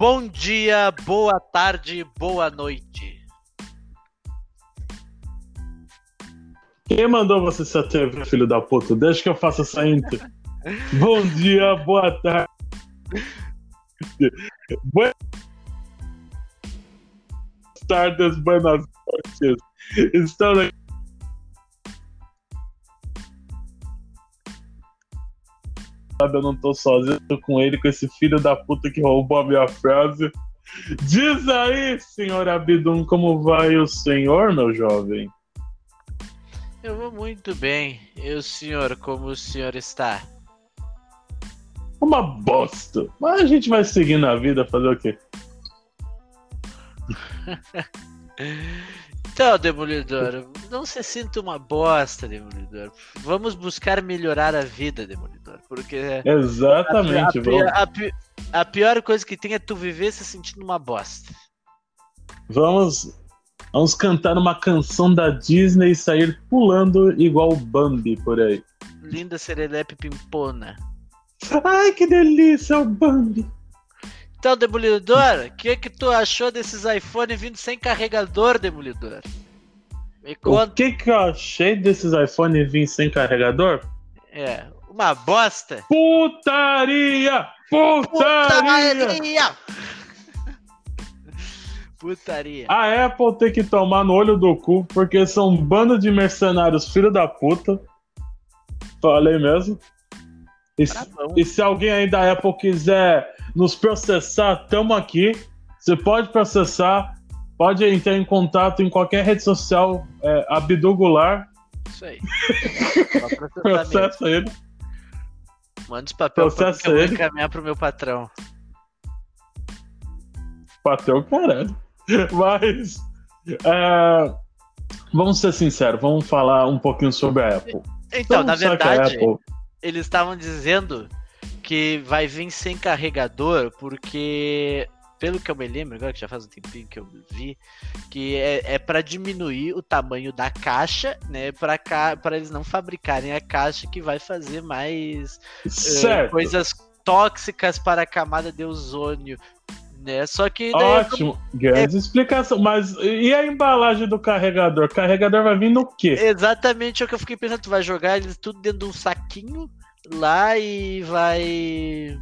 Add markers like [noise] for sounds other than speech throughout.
Bom dia, boa tarde, boa noite. Quem mandou você se atrever, filho da puta? Deixa que eu faça essa intro. Bom dia, boa tarde. Boas tardes, buenas noites. Estamos aqui. Eu não tô sozinho, tô com ele, com esse filho da puta que roubou a minha frase. Diz aí, senhor Abidum, como vai o senhor, meu jovem? Eu vou muito bem. E o senhor, como o senhor está? Uma bosta. Mas a gente vai seguir na vida, fazer o quê? [laughs] Então, Demolidor, não se sinta uma bosta, Demolidor. Vamos buscar melhorar a vida, Demolidor. Porque Exatamente, a, pi- vamos, a pi- a pior coisa que tem é tu viver se sentindo uma bosta. vamos, vamos cantar uma canção da Disney e sair pulando igual o Bambi por aí. Linda serelepe pimpona. Ai, que delícia, o Bambi. Então, Demolidor, o que que tu achou desses iPhone vindo sem carregador, Demolidor? Me O conta. que que eu achei desses iPhone vir sem carregador? É, uma bosta. Putaria! Putaria! Putaria! Putaria. A Apple tem que tomar no olho do cu, porque são um bando de mercenários filho da puta. Falei mesmo. E, Tá se- e se alguém aí da Apple quiser nos processar, tamo aqui. Você pode processar, pode entrar em contato em qualquer rede social, é, Abdu Goulart, Isso aí. Processa ele. Manda os papéis pra mim que eu vou encaminhar pro meu patrão. Bateu o caralho. [laughs] Mas. é, vamos ser sinceros, vamos falar um pouquinho sobre a Apple. Então, Todo na a verdade, eles estavam dizendo que vai vir sem carregador, porque, pelo que eu me lembro, agora que já faz um tempinho que eu vi, que é, é para diminuir o tamanho da caixa, né? Para ca... eles não fabricarem a caixa que vai fazer mais Certo. coisas tóxicas para a camada de ozônio. Né? Só que Ótimo, grande explicação. Mas e a embalagem do carregador? O carregador vai vir no quê? Exatamente é o que eu fiquei pensando. Tu vai jogar eles tudo dentro de um saquinho lá e vai.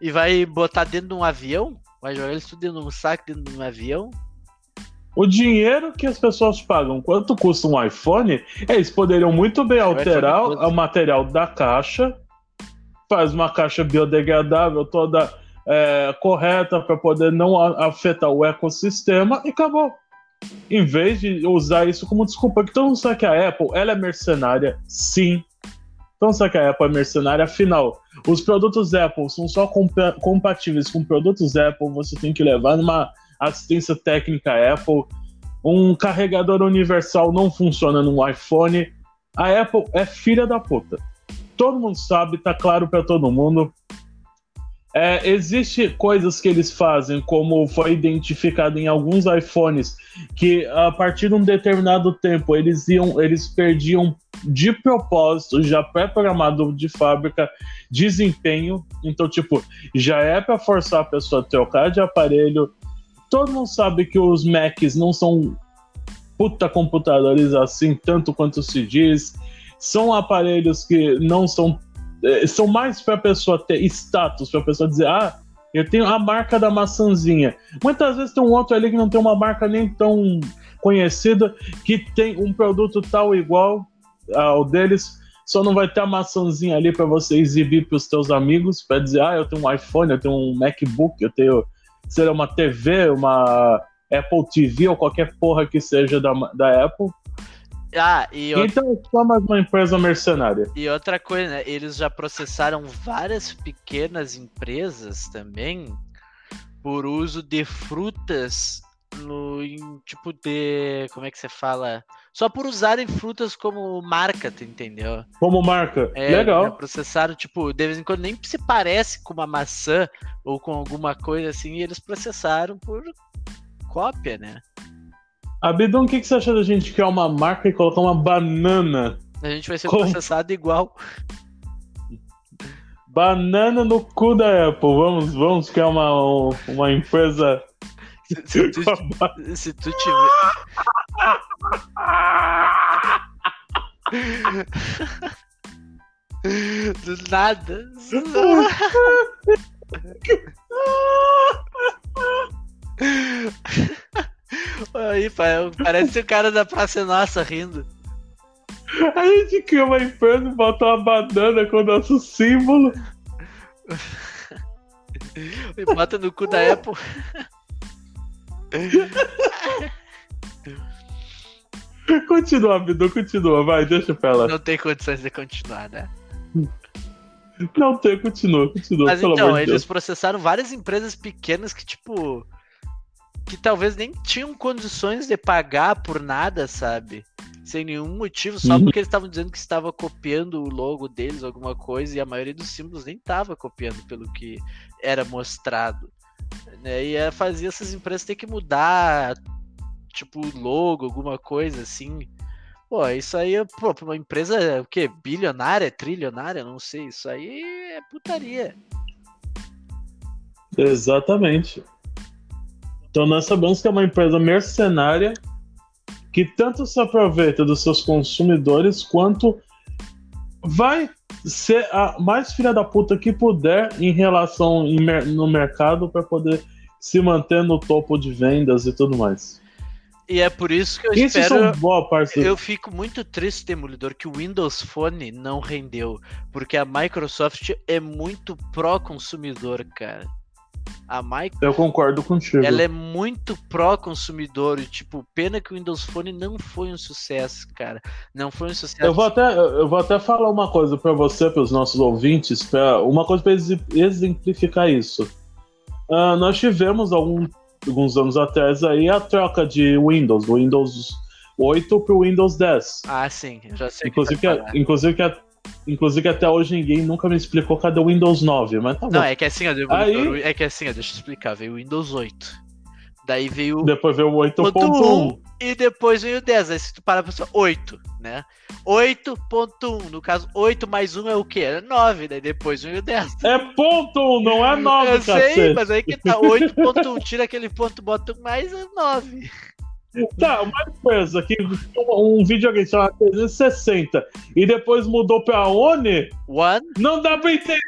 E vai botar dentro de um avião? Vai jogar eles tudo dentro de um saco, dentro de um avião? O dinheiro que as pessoas pagam, quanto custa um iPhone, eles poderiam muito bem alterar 12. o material da caixa, faz uma caixa biodegradável toda é, correta para poder não afetar o ecossistema e acabou. Em vez de usar isso como desculpa, todo mundo sabe que a Apple ela é mercenária, sim. Mundo sabe que a Apple é mercenária, afinal, os produtos Apple são só compa- compatíveis com produtos Apple, você tem que levar numa assistência técnica Apple. Um carregador universal não funciona no iPhone. A Apple é filha da puta. Todo mundo sabe, tá claro para todo mundo. É, existe coisas que eles fazem, como foi identificado em alguns iPhones, que a partir de um determinado tempo eles iam, eles perdiam de propósito, já pré-programado de fábrica, desempenho. Então, tipo, já é para forçar a pessoa a trocar de aparelho. Todo mundo sabe que os Macs não são puta computadores assim, tanto quanto se diz. São aparelhos que não são. eh, São mais para a pessoa ter status, para a pessoa dizer, ah, eu tenho a marca da maçãzinha. Muitas vezes tem um outro ali que não tem uma marca nem tão conhecida, que tem um produto tal igual ao deles, só não vai ter a maçãzinha ali para você exibir para os teus amigos, para dizer, ah, eu tenho um iPhone, eu tenho um MacBook, eu tenho, sei lá, uma TV, uma Apple TV ou qualquer porra que seja da, da Apple. Ah, e, outra- Então é só mais uma empresa mercenária. e outra coisa, né? Eles já processaram várias pequenas empresas também por uso de frutas no em, tipo de. Como é que você fala? Só por usarem frutas como marca, tu entendeu? Como marca. É, Legal. processaram, tipo, de vez em quando nem se parece com uma maçã ou com alguma coisa assim, e eles processaram por cópia, né? Abidão, o que, que você acha da gente criar uma marca e colocar uma banana? A gente vai ser Como? processado igual. Banana no cu da Apple. Vamos, vamos criar uma, uma empresa. Se, se [laughs] tu, [laughs] se tu tiver. [laughs] Do nada. Aí, parece o cara da Praça Nossa rindo. A gente cria uma empresa e bota uma banana com o nosso símbolo. E bota no cu da Apple. [laughs] Continua, Bidu, continua, vai, deixa pra ela. Não tem condições de continuar, né? Não tem, continua, continua. Mas então, eles Deus. processaram várias empresas pequenas que, tipo. Que talvez nem tinham condições de pagar por nada, sabe? Sem nenhum motivo, só uhum. porque eles estavam dizendo que estava copiando o logo deles, alguma coisa, e a maioria dos símbolos nem estava copiando pelo que era mostrado. Né? E fazia essas empresas ter que mudar, tipo, logo, alguma coisa assim. Pô, isso aí, pô, pra uma empresa, o quê? Bilionária, trilionária? Não sei. Isso aí é putaria. Exatamente. Então nós sabemos que é uma empresa mercenária que tanto se aproveita dos seus consumidores quanto vai ser a mais filha da puta que puder em relação no mercado para poder se manter no topo de vendas e tudo mais. E é por isso que eu isso espero. Boa parte eu fico muito triste, Demolidor, que o Windows Phone não rendeu. Porque a Microsoft é muito pró-consumidor, cara. A Microsoft. Eu concordo contigo. Ela é muito pró-consumidor. Tipo, pena que o Windows Phone não foi um sucesso, cara. Não foi um sucesso. Eu vou até, eu vou até falar uma coisa para você, para os nossos ouvintes, pra, uma coisa para exemplificar isso. Uh, nós tivemos algum alguns anos atrás aí a troca de Windows, do Windows 8 para o Windows 10. Ah, sim, já sei. Inclusive, que, que inclusive, que, inclusive até hoje ninguém nunca me explicou cadê o Windows 9, mas tá bom. Não, é que assim, ó, aí... é que assim, ó, deixa eu explicar, veio o Windows 8. Daí veio. Depois veio o 8.1. E depois veio o 10. Aí se tu parar pra pensar, 8, né? 8.1. No caso, 8 mais 1 é o quê? É 9. Daí depois veio o 10. É ponto 1, não é 9, [laughs] Eu cacete. sei, mas aí que tá. 8.1. Tira aquele ponto, bota mais é 9. Tá, uma coisa que um videogame chamado 360 e depois mudou pra One, One? não dá pra entender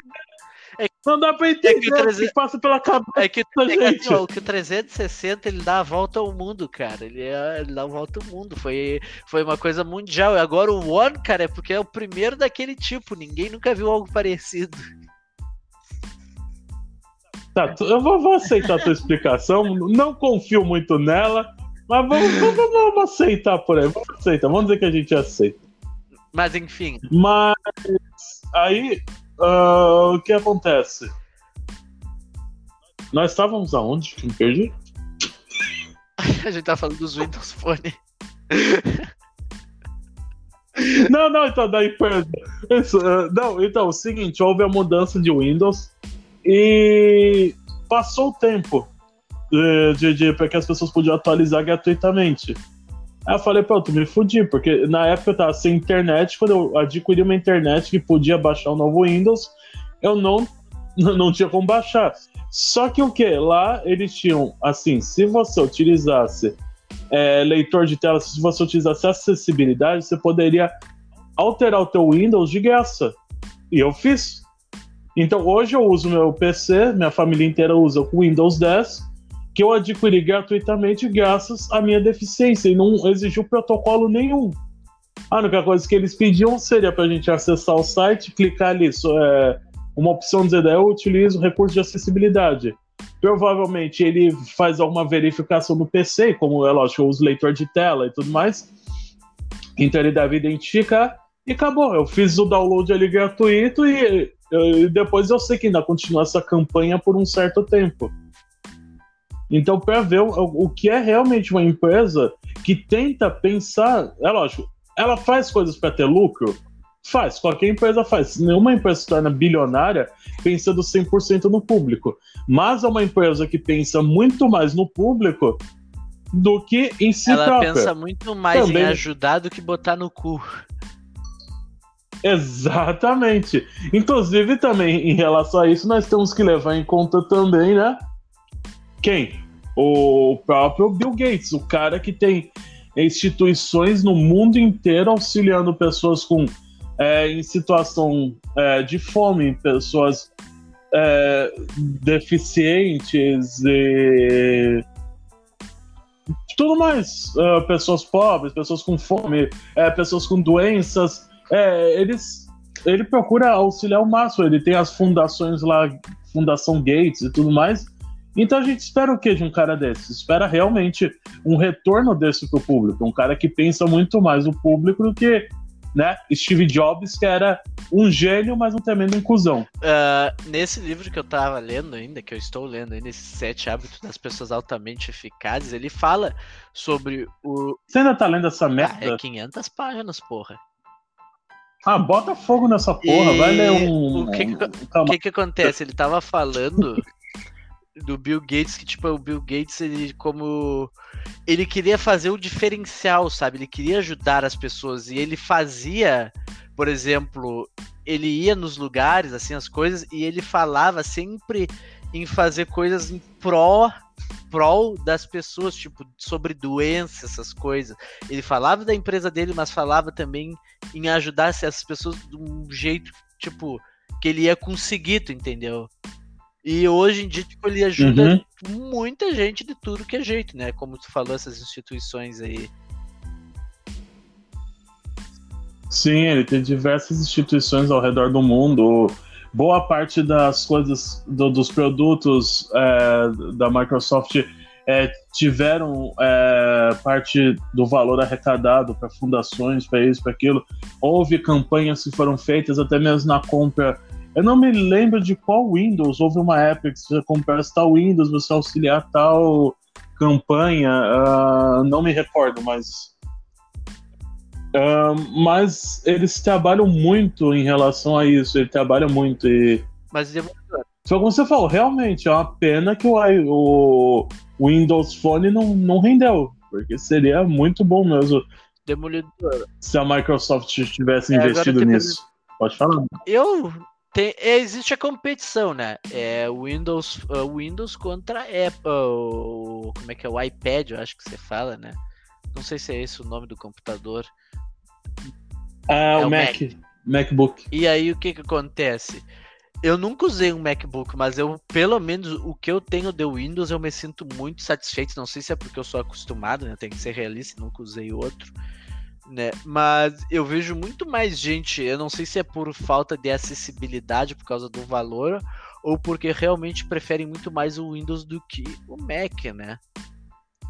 é, não dá pra entender é que, o 300, que passa pela cabeça é que, gente. É que o 360 ele dá a volta ao mundo, cara. Ele, é, ele dá a volta ao mundo. Foi, foi uma coisa mundial. E agora o One, cara, é porque é o primeiro daquele tipo. Ninguém nunca viu algo parecido. Tá, eu vou, vou aceitar a tua explicação. Não confio muito nela. Mas vamos, vamos, vamos, aceitar por aí. Vamos aceitar. Vamos dizer que a gente aceita. Mas enfim. Mas aí Uh, o que acontece? Nós estávamos aonde? Que me perdi? [laughs] a gente tá falando dos Windows Phone. [laughs] não, não, então daí perda. Isso, uh, não, então, o seguinte, houve a mudança de Windows e passou o tempo de, de, de para que as pessoas podiam atualizar gratuitamente. Aí eu falei, pronto, me fudi, porque na época eu tava sem internet, quando eu adquiri uma internet que podia baixar o novo Windows, eu não, [laughs] não tinha como baixar. Só que o que? Lá eles tinham, assim, se você utilizasse é, leitor de tela, se você utilizasse acessibilidade, você poderia alterar o teu Windows de graça. E eu fiz. Então hoje eu uso meu PC, minha família inteira usa o Windows 10 que eu adquiri gratuitamente graças à minha deficiência e não exigiu protocolo nenhum. A única coisa que eles pediam seria para a gente acessar o site, clicar ali, é, uma opção dizer, eu utilizo recurso de acessibilidade. Provavelmente ele faz alguma verificação no PC, como é lógico, eu uso leitor de tela e tudo mais. Então ele deve identificar e acabou. Eu fiz o download ali gratuito e, e depois eu sei que ainda continua essa campanha por um certo tempo. Então, para ver o, o que é realmente uma empresa que tenta pensar, é lógico, ela faz coisas para ter lucro? Faz, qualquer empresa faz. Nenhuma empresa se torna bilionária pensando 100% no público. Mas é uma empresa que pensa muito mais no público do que em si Ela própria. pensa muito mais Também... em ajudar do que botar no cu. Exatamente. Inclusive, também, em relação a isso, nós temos que levar em conta também, né? Quem? O próprio Bill Gates, o cara que tem instituições no mundo inteiro auxiliando pessoas com é, em situação é, de fome, pessoas é, deficientes e tudo mais, uh, pessoas pobres, pessoas com fome, é, pessoas com doenças, é, eles, ele procura auxiliar o máximo. Ele tem as fundações lá, Fundação Gates e tudo mais. Então a gente espera o que de um cara desse? Espera realmente um retorno desse pro público, um cara que pensa muito mais o público do que né? Steve Jobs, que era um gênio, mas um tremendo inclusão. Uh, nesse livro que eu tava lendo ainda, que eu estou lendo ainda, esses sete hábitos das pessoas altamente eficazes, ele fala sobre o. Você ainda tá lendo essa merda? Ah, é 500 páginas, porra. Ah, bota fogo nessa porra, e... vai ler um. O que que, o que que acontece? Ele tava falando do Bill Gates, que tipo, o Bill Gates, ele como ele queria fazer o diferencial, sabe? Ele queria ajudar as pessoas e ele fazia, por exemplo, ele ia nos lugares, assim, as coisas e ele falava sempre em fazer coisas em pró prol das pessoas, tipo, sobre doenças, essas coisas. Ele falava da empresa dele, mas falava também em ajudar essas pessoas de um jeito, tipo, que ele ia conseguir, tu entendeu? E hoje em dia, tipo, ele ajuda uhum. muita gente de tudo que é jeito, né? Como tu falou, essas instituições aí. Sim, ele tem diversas instituições ao redor do mundo. Boa parte das coisas, do, dos produtos é, da Microsoft é, tiveram é, parte do valor arrecadado para fundações, para isso, para aquilo. Houve campanhas que foram feitas até mesmo na compra eu não me lembro de qual Windows. Houve uma época que você comprasse tal Windows, você auxiliar tal campanha. Uh, não me recordo, mas. Uh, mas eles trabalham muito em relação a isso. Ele trabalha muito e. Mas só como você falou, realmente é uma pena que o, o Windows Phone não, não rendeu, porque seria muito bom mesmo. Demolidor. Se a Microsoft tivesse é, investido nisso. Pode falar. Eu tem, existe a competição, né? É Windows, uh, Windows contra Apple. Como é que é? O iPad, eu acho que você fala, né? Não sei se é esse o nome do computador. Ah, é o, o Mac. Mac. MacBook. E aí o que que acontece? Eu nunca usei um MacBook, mas eu, pelo menos, o que eu tenho de Windows, eu me sinto muito satisfeito. Não sei se é porque eu sou acostumado, né? Tem que ser realista, nunca usei outro né? Mas eu vejo muito mais gente, eu não sei se é por falta de acessibilidade por causa do valor ou porque realmente preferem muito mais o Windows do que o Mac, né?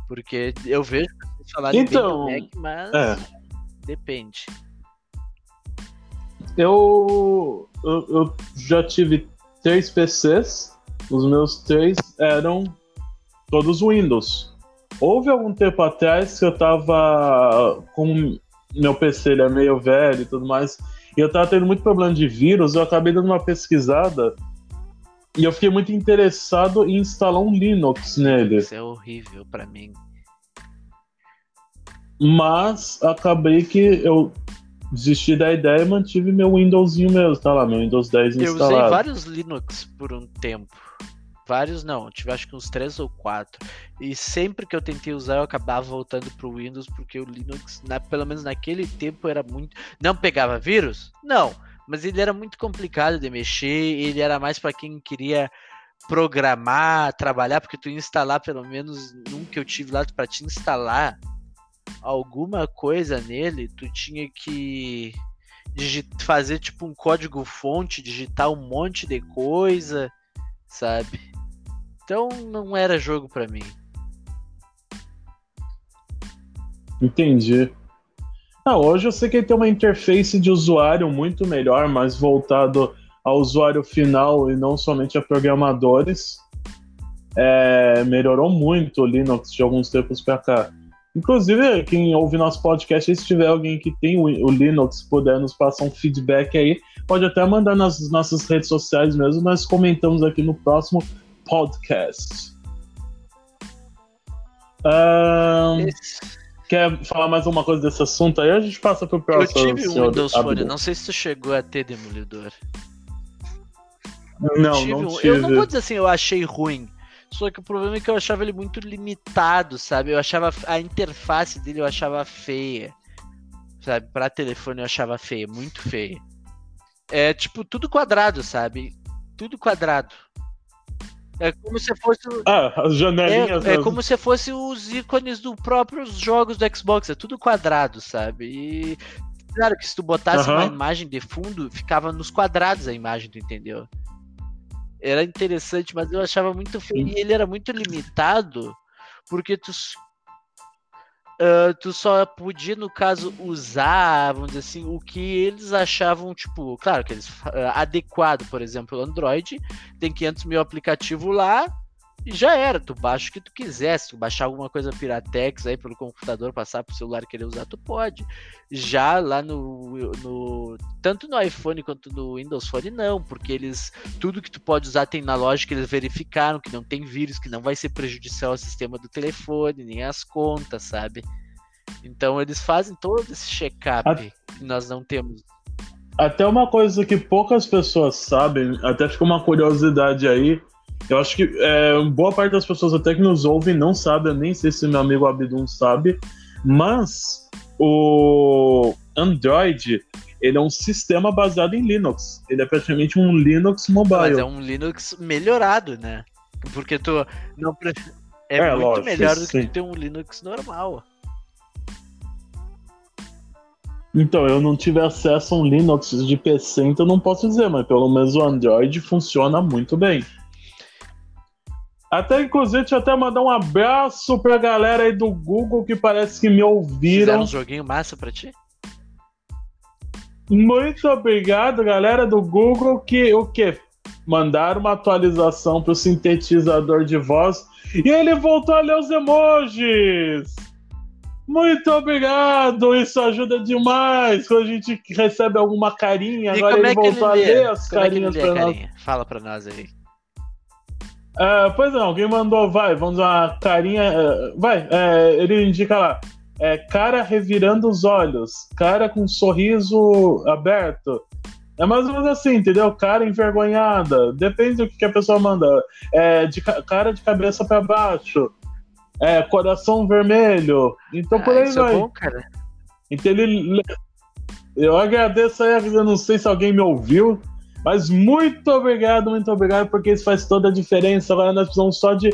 Porque eu vejo falarem então, bem do então, Mac, mas é. depende. Eu, eu, eu já tive três PCs, os meus três eram todos Windows. Houve algum tempo atrás que eu tava com meu PC ele é meio velho e tudo mais, e eu tava tendo muito problema de vírus, eu acabei dando uma pesquisada e eu fiquei muito interessado em instalar um Linux nele. Isso é horrível para mim. Mas acabei que eu desisti da ideia e mantive meu Windowsinho mesmo, tá lá, meu Windows 10 instalado. Eu usei vários Linux por um tempo. Vários não, tive acho que uns três ou quatro. E sempre que eu tentei usar, eu acabava voltando pro Windows, porque o Linux, na, pelo menos naquele tempo, era muito. Não pegava vírus? Não. Mas ele era muito complicado de mexer, ele era mais para quem queria programar, trabalhar, porque tu ia instalar, pelo menos num que eu tive lá, para te instalar alguma coisa nele, tu tinha que fazer tipo um código fonte, digitar um monte de coisa, sabe? Então não era jogo para mim. Entendi. Ah, hoje eu sei que ele tem uma interface de usuário muito melhor, mais voltado ao usuário final e não somente a programadores. É, melhorou muito o Linux de alguns tempos para cá. Inclusive, quem ouve nosso podcast, se tiver alguém que tem o, Linux, puder nos passar um feedback aí, pode até mandar nas nossas redes sociais mesmo, nós comentamos aqui no próximo podcast. Um... Quer falar mais alguma coisa desse assunto aí? A gente passa pro próximo. Eu tive um Windows Phone, não sei se tu chegou a ter demolidor. Não, tive não tive. Eu não vou dizer assim, eu achei ruim. Só que o problema é que eu achava ele muito limitado, sabe? Eu achava a interface dele eu achava feia. Sabe? Para telefone eu achava feia, muito feia. É tipo tudo quadrado, sabe? Tudo quadrado. É como se fosse. Ah, as janelinhas. É, é como se fosse os ícones dos próprios jogos do Xbox. É tudo quadrado, sabe? E. Claro que se tu botasse uhum. uma imagem de fundo, ficava nos quadrados a imagem, tu entendeu? Era interessante, mas eu achava muito feio. E ele era muito limitado, porque tu Uh, tu só podia, no caso, usar, vamos dizer assim, o que eles achavam, tipo, claro que eles uh, adequado, por exemplo, o Android, tem 500 mil aplicativos lá, já era, tu baixa o que tu quiser. Se tu baixar alguma coisa Piratex aí pelo computador, passar pro celular e querer usar, tu pode. Já lá no, no. Tanto no iPhone quanto no Windows Phone, não, porque eles. Tudo que tu pode usar tem na loja que eles verificaram, que não tem vírus, que não vai ser prejudicial ao sistema do telefone, nem às contas, sabe? Então eles fazem todo esse check-up A... que nós não temos. Até uma coisa que poucas pessoas sabem, até fica uma curiosidade aí eu acho que é, boa parte das pessoas até que nos ouvem não sabe, eu nem sei se meu amigo Abdun sabe, mas o Android ele é um sistema baseado em Linux. Ele é praticamente um Linux mobile. Mas é um Linux melhorado, né? Porque tu não é, é muito lógico, melhor do que ter um Linux normal. Então, eu não tive acesso a um Linux de PC, então não posso dizer, mas pelo menos o Android funciona muito bem. Até, inclusive, deixa eu até mandar um abraço pra galera aí do Google que parece que me ouviram. Fizeram um joguinho massa pra ti? Muito obrigado, galera do Google, que o quê? Mandaram uma atualização pro sintetizador de voz e ele voltou a ler os emojis. Muito obrigado, isso ajuda demais quando a gente recebe alguma carinha. E agora ele é voltou ele a ler as como carinhas é pra nós. Fala pra nós aí. Uh, pois não, alguém mandou, vai, vamos uma carinha. Uh, vai, uh, ele indica lá. É, cara revirando os olhos, cara com um sorriso aberto. É mais ou menos assim, entendeu? Cara envergonhada. Depende do que, que a pessoa manda. É, de cara de cabeça para baixo. É, coração vermelho. Então por ah, aí é vai. É bom, cara. Então ele. Eu agradeço aí, eu não sei se alguém me ouviu. Mas muito obrigado, muito obrigado, porque isso faz toda a diferença. Agora nós precisamos só de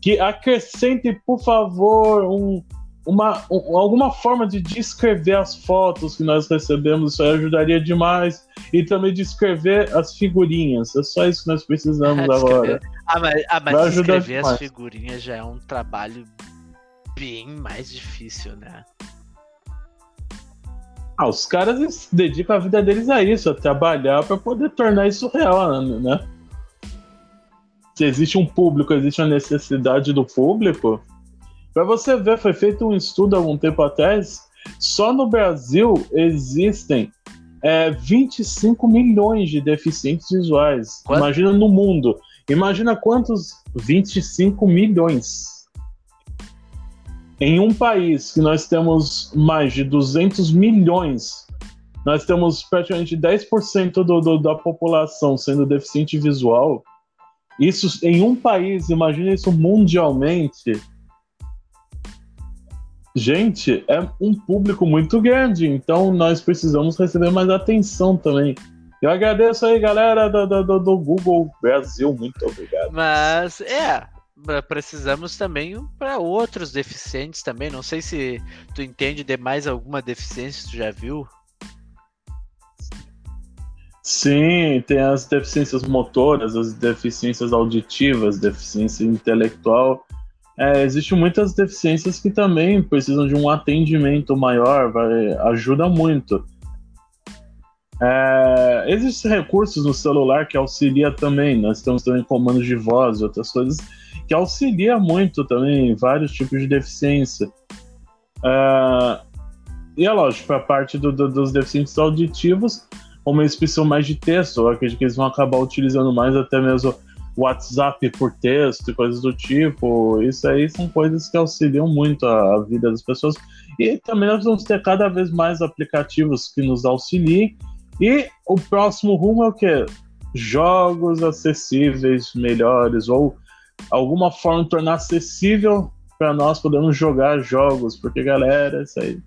que acrescente, por favor, um, uma, um, alguma forma de descrever as fotos que nós recebemos. Isso ajudaria demais. E também descrever as figurinhas. É só isso que nós precisamos agora. Ah, mas, ah, mas descrever as figurinhas já é um trabalho bem mais difícil, né? Ah, os caras dedicam a vida deles a isso, a trabalhar para poder tornar isso real, né? Se existe um público, existe a necessidade do público. Para você ver, foi feito um estudo há algum tempo atrás. Só no Brasil existem é, 25 milhões de deficientes visuais. Quanto? Imagina no mundo. Imagina quantos 25 milhões. Em um país que nós temos mais de 200 milhões, nós temos praticamente 10% do, do, da população sendo deficiente visual. Isso em um país, imagina isso mundialmente. Gente, é um público muito grande, então nós precisamos receber mais atenção também. Eu agradeço aí, galera do, do, do Google Brasil, muito obrigado. Mas, é, precisamos também para outros deficientes também. Não sei se tu entende de mais alguma deficiência, tu já viu? Sim, tem as deficiências motoras, as deficiências auditivas, deficiência intelectual. É, Existem muitas deficiências que também precisam de um atendimento maior, vai, ajuda muito. É, existem recursos no celular que auxilia também. Nós temos também comandos de voz e outras coisas que auxilia muito também vários tipos de deficiência. Uh, e é lógico, a parte do, do, dos deficientes auditivos, eles precisam mais de texto, eu acredito que eles vão acabar utilizando mais até mesmo WhatsApp por texto e coisas do tipo. Isso aí são coisas que auxiliam muito a, a vida das pessoas. E também nós vamos ter cada vez mais aplicativos que nos auxiliem. E o próximo rumo é o quê? Jogos acessíveis, melhores, ou alguma forma de tornar acessível para nós podermos jogar jogos, porque galera, isso aí.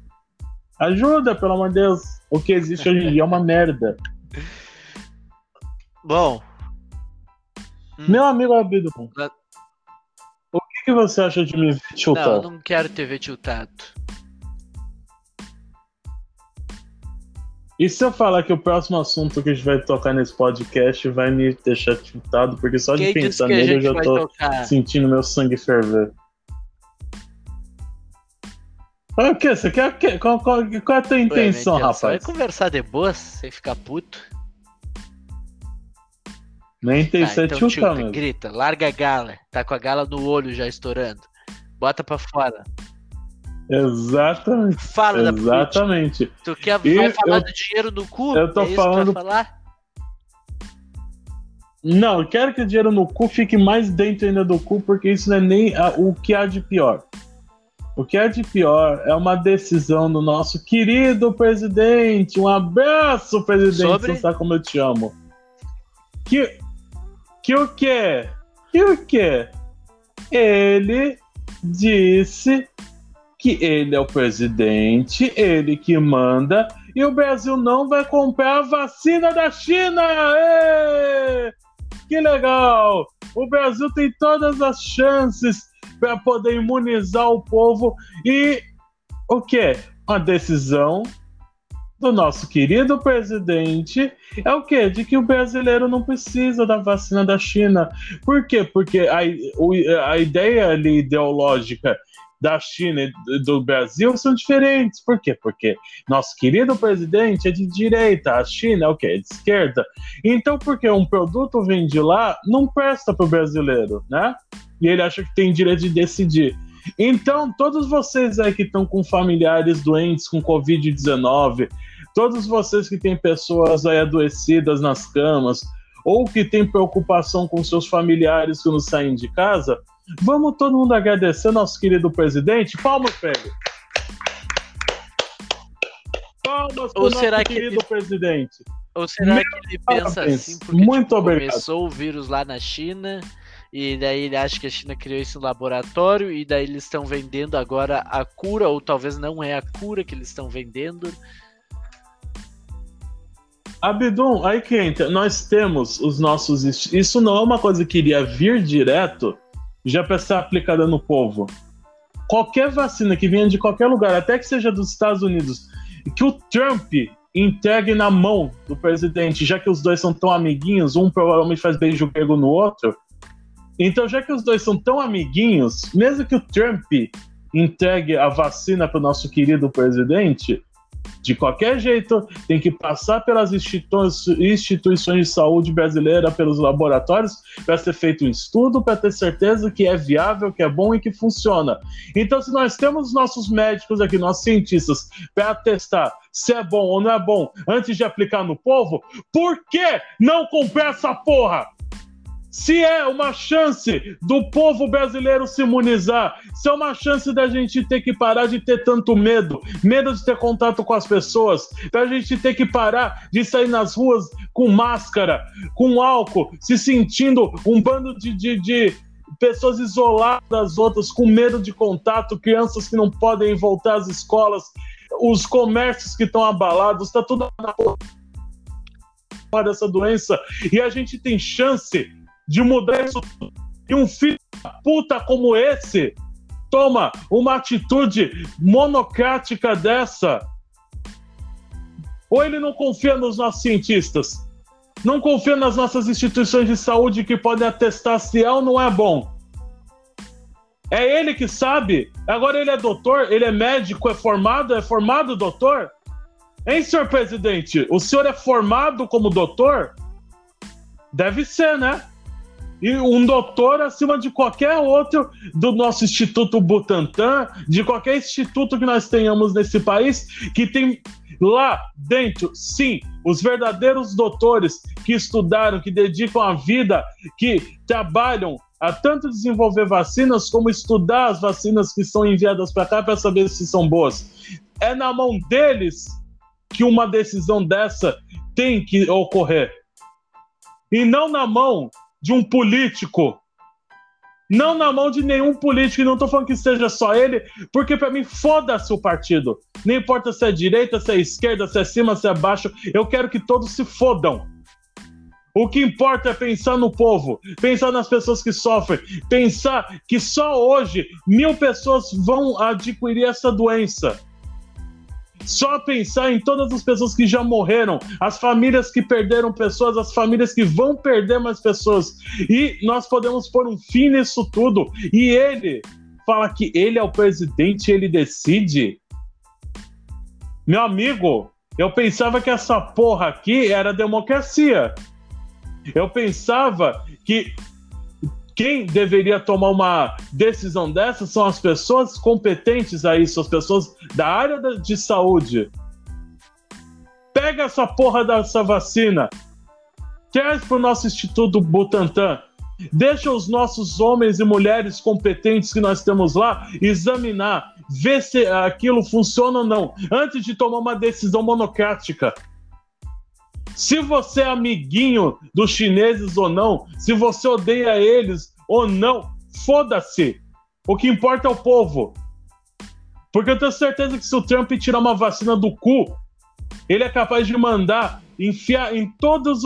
Ajuda, pelo amor de Deus. O que existe hoje em dia é uma merda. Bom. Meu amigo Abido, o que, que, você acha de me ver tiltado? Não, eu não quero ter ver tiltado. E se eu falar que o próximo assunto que a gente vai tocar nesse podcast vai me deixar tiltado, porque só de Quem pensar nele eu já tô tocar? sentindo meu sangue ferver. O que? Você quer Qual, qual, qual é a tua intenção, Ué, rapaz? Vai conversar de boas, sem ficar puto. Nem tem ah, então, tilta, mano. Grita, larga a gala. Tá com a gala no olho já estourando. Bota pra fora. Exatamente. Fala Exatamente. da Tu quer e falar eu, do dinheiro no cu? Eu tô é falando. Não, eu quero que o dinheiro no cu fique mais dentro ainda do cu, porque isso não é nem a, o que há de pior. O que há de pior é uma decisão do nosso querido presidente. Um abraço, presidente. Sobre... Você sabe como eu te amo. Que, que o quê? Que o quê? Ele disse que ele é o presidente, ele que manda, e o Brasil não vai comprar a vacina da China! Que legal! O Brasil tem todas as chances para poder imunizar o povo e o que? Uma decisão do nosso querido presidente é o quê? De que o brasileiro não precisa da vacina da China. Por quê? Porque a, a ideia ali ideológica da China e do Brasil são diferentes. Por quê? Porque nosso querido presidente é de direita, a China é o quê? É de esquerda. Então, porque um produto vem de lá, não presta para o brasileiro, né? E ele acha que tem direito de decidir. Então, todos vocês aí que estão com familiares doentes com Covid-19, todos vocês que têm pessoas aí adoecidas nas camas, ou que têm preocupação com seus familiares que não saem de casa, Vamos todo mundo agradecer nosso querido presidente? Palmas ele. Palmas para o nosso querido ele... presidente. Ou será Meu que ele pensa parabéns. assim porque Muito tipo, obrigado. começou o vírus lá na China e daí ele acha que a China criou esse laboratório e daí eles estão vendendo agora a cura, ou talvez não é a cura que eles estão vendendo. Abidum, aí que entra, nós temos os nossos. Isso não é uma coisa que iria vir direto já para ser aplicada no povo. Qualquer vacina que venha de qualquer lugar, até que seja dos Estados Unidos, que o Trump entregue na mão do presidente, já que os dois são tão amiguinhos, um provavelmente faz beijo grego no outro. Então, já que os dois são tão amiguinhos, mesmo que o Trump entregue a vacina para o nosso querido presidente, de qualquer jeito, tem que passar pelas instituições de saúde brasileira, pelos laboratórios, para ser feito um estudo, para ter certeza que é viável, que é bom e que funciona. Então, se nós temos nossos médicos aqui, nossos cientistas, para testar se é bom ou não é bom antes de aplicar no povo, por que não comprar essa porra? Se é uma chance do povo brasileiro se imunizar, se é uma chance da gente ter que parar de ter tanto medo, medo de ter contato com as pessoas, da gente ter que parar de sair nas ruas com máscara, com álcool, se sentindo um bando de, de, de pessoas isoladas das outras, com medo de contato, crianças que não podem voltar às escolas, os comércios que estão abalados, está tudo na dessa doença e a gente tem chance de mudar isso. E um filho da puta como esse toma uma atitude monocrática dessa. Ou ele não confia nos nossos cientistas, não confia nas nossas instituições de saúde que podem atestar se é ou não é bom. É ele que sabe. Agora ele é doutor, ele é médico, é formado, é formado doutor? Hein, senhor presidente? O senhor é formado como doutor? Deve ser, né? E um doutor acima de qualquer outro do nosso Instituto Butantan, de qualquer instituto que nós tenhamos nesse país, que tem Lá dentro, sim, os verdadeiros doutores que estudaram, que dedicam a vida, que trabalham a tanto desenvolver vacinas como estudar as vacinas que são enviadas para cá para saber se são boas. É na mão deles que uma decisão dessa tem que ocorrer. E não na mão de um político não na mão de nenhum político, e não tô falando que seja só ele, porque para mim foda-se o partido. Não importa se é direita, se é esquerda, se é cima, se é baixo, eu quero que todos se fodam. O que importa é pensar no povo, pensar nas pessoas que sofrem, pensar que só hoje mil pessoas vão adquirir essa doença. Só pensar em todas as pessoas que já morreram, as famílias que perderam pessoas, as famílias que vão perder mais pessoas. E nós podemos pôr um fim nisso tudo. E ele fala que ele é o presidente ele decide. Meu amigo, eu pensava que essa porra aqui era democracia. Eu pensava que quem deveria tomar uma decisão dessa são as pessoas competentes a isso, as pessoas da área de saúde. Pega essa porra dessa vacina, traz para o nosso Instituto Butantan, deixa os nossos homens e mulheres competentes que nós temos lá examinar, ver se aquilo funciona ou não, antes de tomar uma decisão monocrática. Se você é amiguinho dos chineses ou não, se você odeia eles ou não, foda-se. O que importa é o povo. Porque eu tenho certeza que se o Trump tirar uma vacina do cu, ele é capaz de mandar enfiar em todas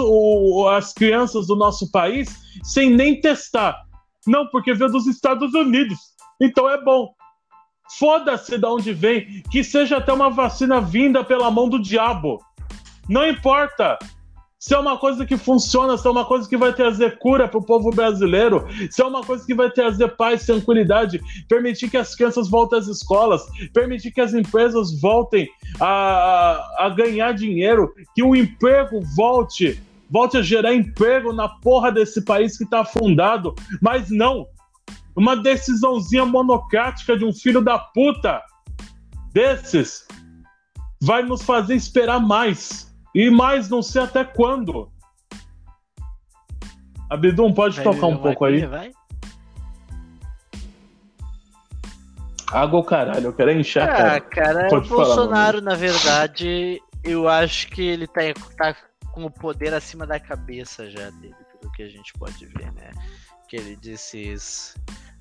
as crianças do nosso país sem nem testar. Não, porque veio dos Estados Unidos. Então é bom. Foda-se de onde vem, que seja até uma vacina vinda pela mão do diabo. Não importa se é uma coisa que funciona, se é uma coisa que vai trazer cura para o povo brasileiro, se é uma coisa que vai trazer paz, tranquilidade, permitir que as crianças voltem às escolas, permitir que as empresas voltem a, a ganhar dinheiro, que o emprego volte, volte a gerar emprego na porra desse país que está afundado. Mas não, uma decisãozinha monocrática de um filho da puta desses vai nos fazer esperar mais. E mais, não sei até quando. Abidum, pode vai, tocar um pouco aí? Vai? Água ou caralho, eu quero encher ah, cara. cara, pode o Bolsonaro, na verdade, eu acho que ele tá, tá com o poder acima da cabeça já dele, pelo que a gente pode ver, né? Que ele disse isso.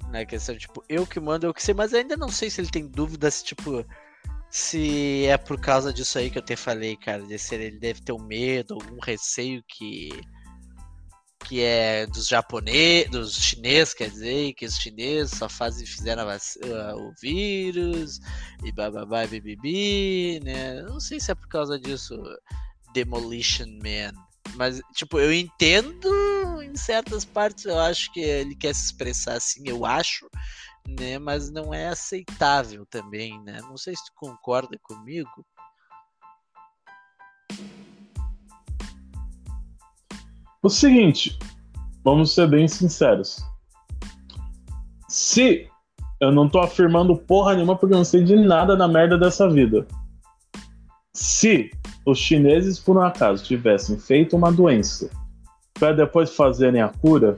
Na questão, tipo, eu que mando, eu que sei, mas ainda não sei se ele tem dúvidas, tipo, se é por causa disso aí que eu te falei, cara, de ser ele deve ter um medo, algum receio que que é dos japoneses, dos chineses, quer dizer, que os chineses só fazem fizeram uh, o vírus e bababá e bibibi, né? Não sei se é por causa disso, Demolition Man. Mas, tipo, eu entendo em certas partes, eu acho que ele quer se expressar assim, eu acho, né? Mas não é aceitável também, né? Não sei se tu concorda comigo. O seguinte, vamos ser bem sinceros. Se eu não tô afirmando porra nenhuma porque eu não sei de nada na merda dessa vida. Se os chineses, por um acaso, tivessem feito uma doença para depois fazerem a cura,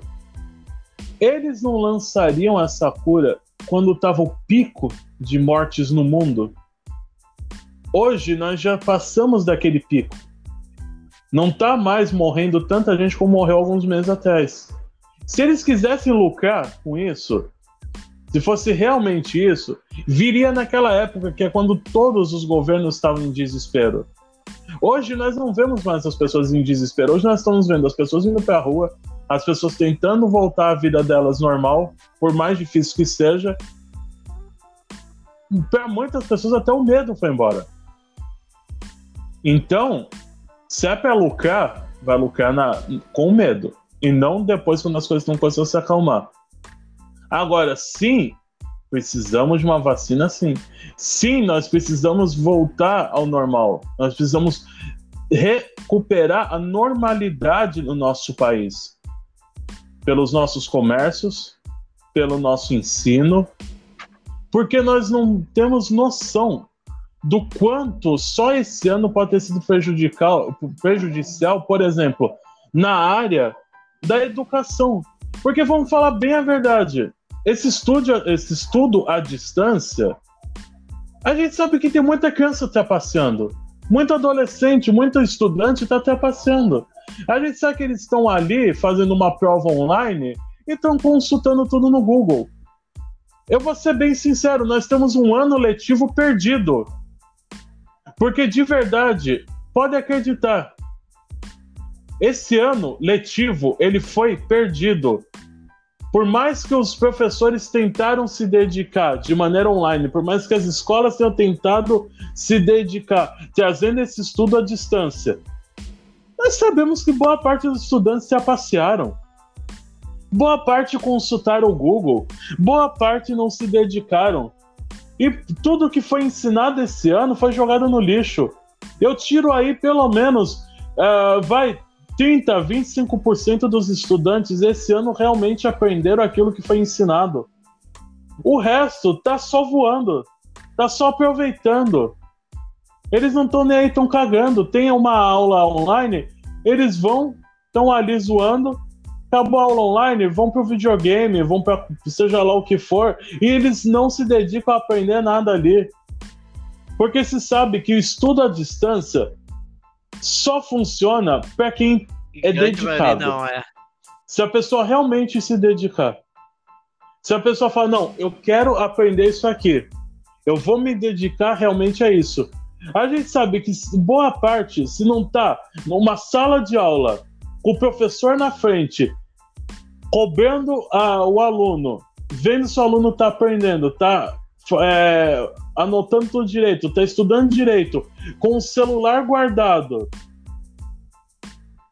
eles não lançariam essa cura quando estava o pico de mortes no mundo? Hoje nós já passamos daquele pico. Não está mais morrendo tanta gente como morreu alguns meses atrás. Se eles quisessem lucrar com isso, se fosse realmente isso, viria naquela época que é quando todos os governos estavam em desespero. Hoje nós não vemos mais as pessoas em desespero. Hoje nós estamos vendo as pessoas indo para a rua, as pessoas tentando voltar à vida delas normal, por mais difícil que seja. Para muitas pessoas, até o medo foi embora. Então, se é para lucrar, vai lucrar na, com medo. E não depois, quando as coisas não conseguem se acalmar. Agora, sim, precisamos de uma vacina, sim. Sim, nós precisamos voltar ao normal. Nós precisamos recuperar a normalidade no nosso país pelos nossos comércios, pelo nosso ensino, porque nós não temos noção do quanto só esse ano pode ter sido prejudicial, por exemplo, na área da educação. Porque vamos falar bem a verdade. Esse estudo, esse estudo à distância, a gente sabe que tem muita criança trapaceando. Muito adolescente, muito estudante está trapaceando. A gente sabe que eles estão ali fazendo uma prova online e estão consultando tudo no Google. Eu vou ser bem sincero, nós temos um ano letivo perdido. Porque de verdade, pode acreditar, esse ano letivo ele foi perdido. Por mais que os professores tentaram se dedicar de maneira online, por mais que as escolas tenham tentado se dedicar, trazendo esse estudo à distância, nós sabemos que boa parte dos estudantes se apassearam. Boa parte consultaram o Google, boa parte não se dedicaram. E tudo que foi ensinado esse ano foi jogado no lixo. Eu tiro aí pelo menos, uh, vai, 30, 25% dos estudantes esse ano realmente aprenderam aquilo que foi ensinado. O resto tá só voando, tá só aproveitando. Eles não estão nem aí, estão cagando. Tem uma aula online, eles vão, estão ali zoando, acabou a aula online, vão pro videogame, vão para seja lá o que for, e eles não se dedicam a aprender nada ali. Porque se sabe que o estudo à distância só funciona para quem é dedicado. Não, é. Se a pessoa realmente se dedicar. Se a pessoa fala, não, eu quero aprender isso aqui. Eu vou me dedicar realmente a isso. A gente sabe que boa parte, se não tá numa sala de aula, com o professor na frente, cobrando a, o aluno, vendo se o aluno está aprendendo, está é, anotando tudo direito, está estudando direito, com o celular guardado.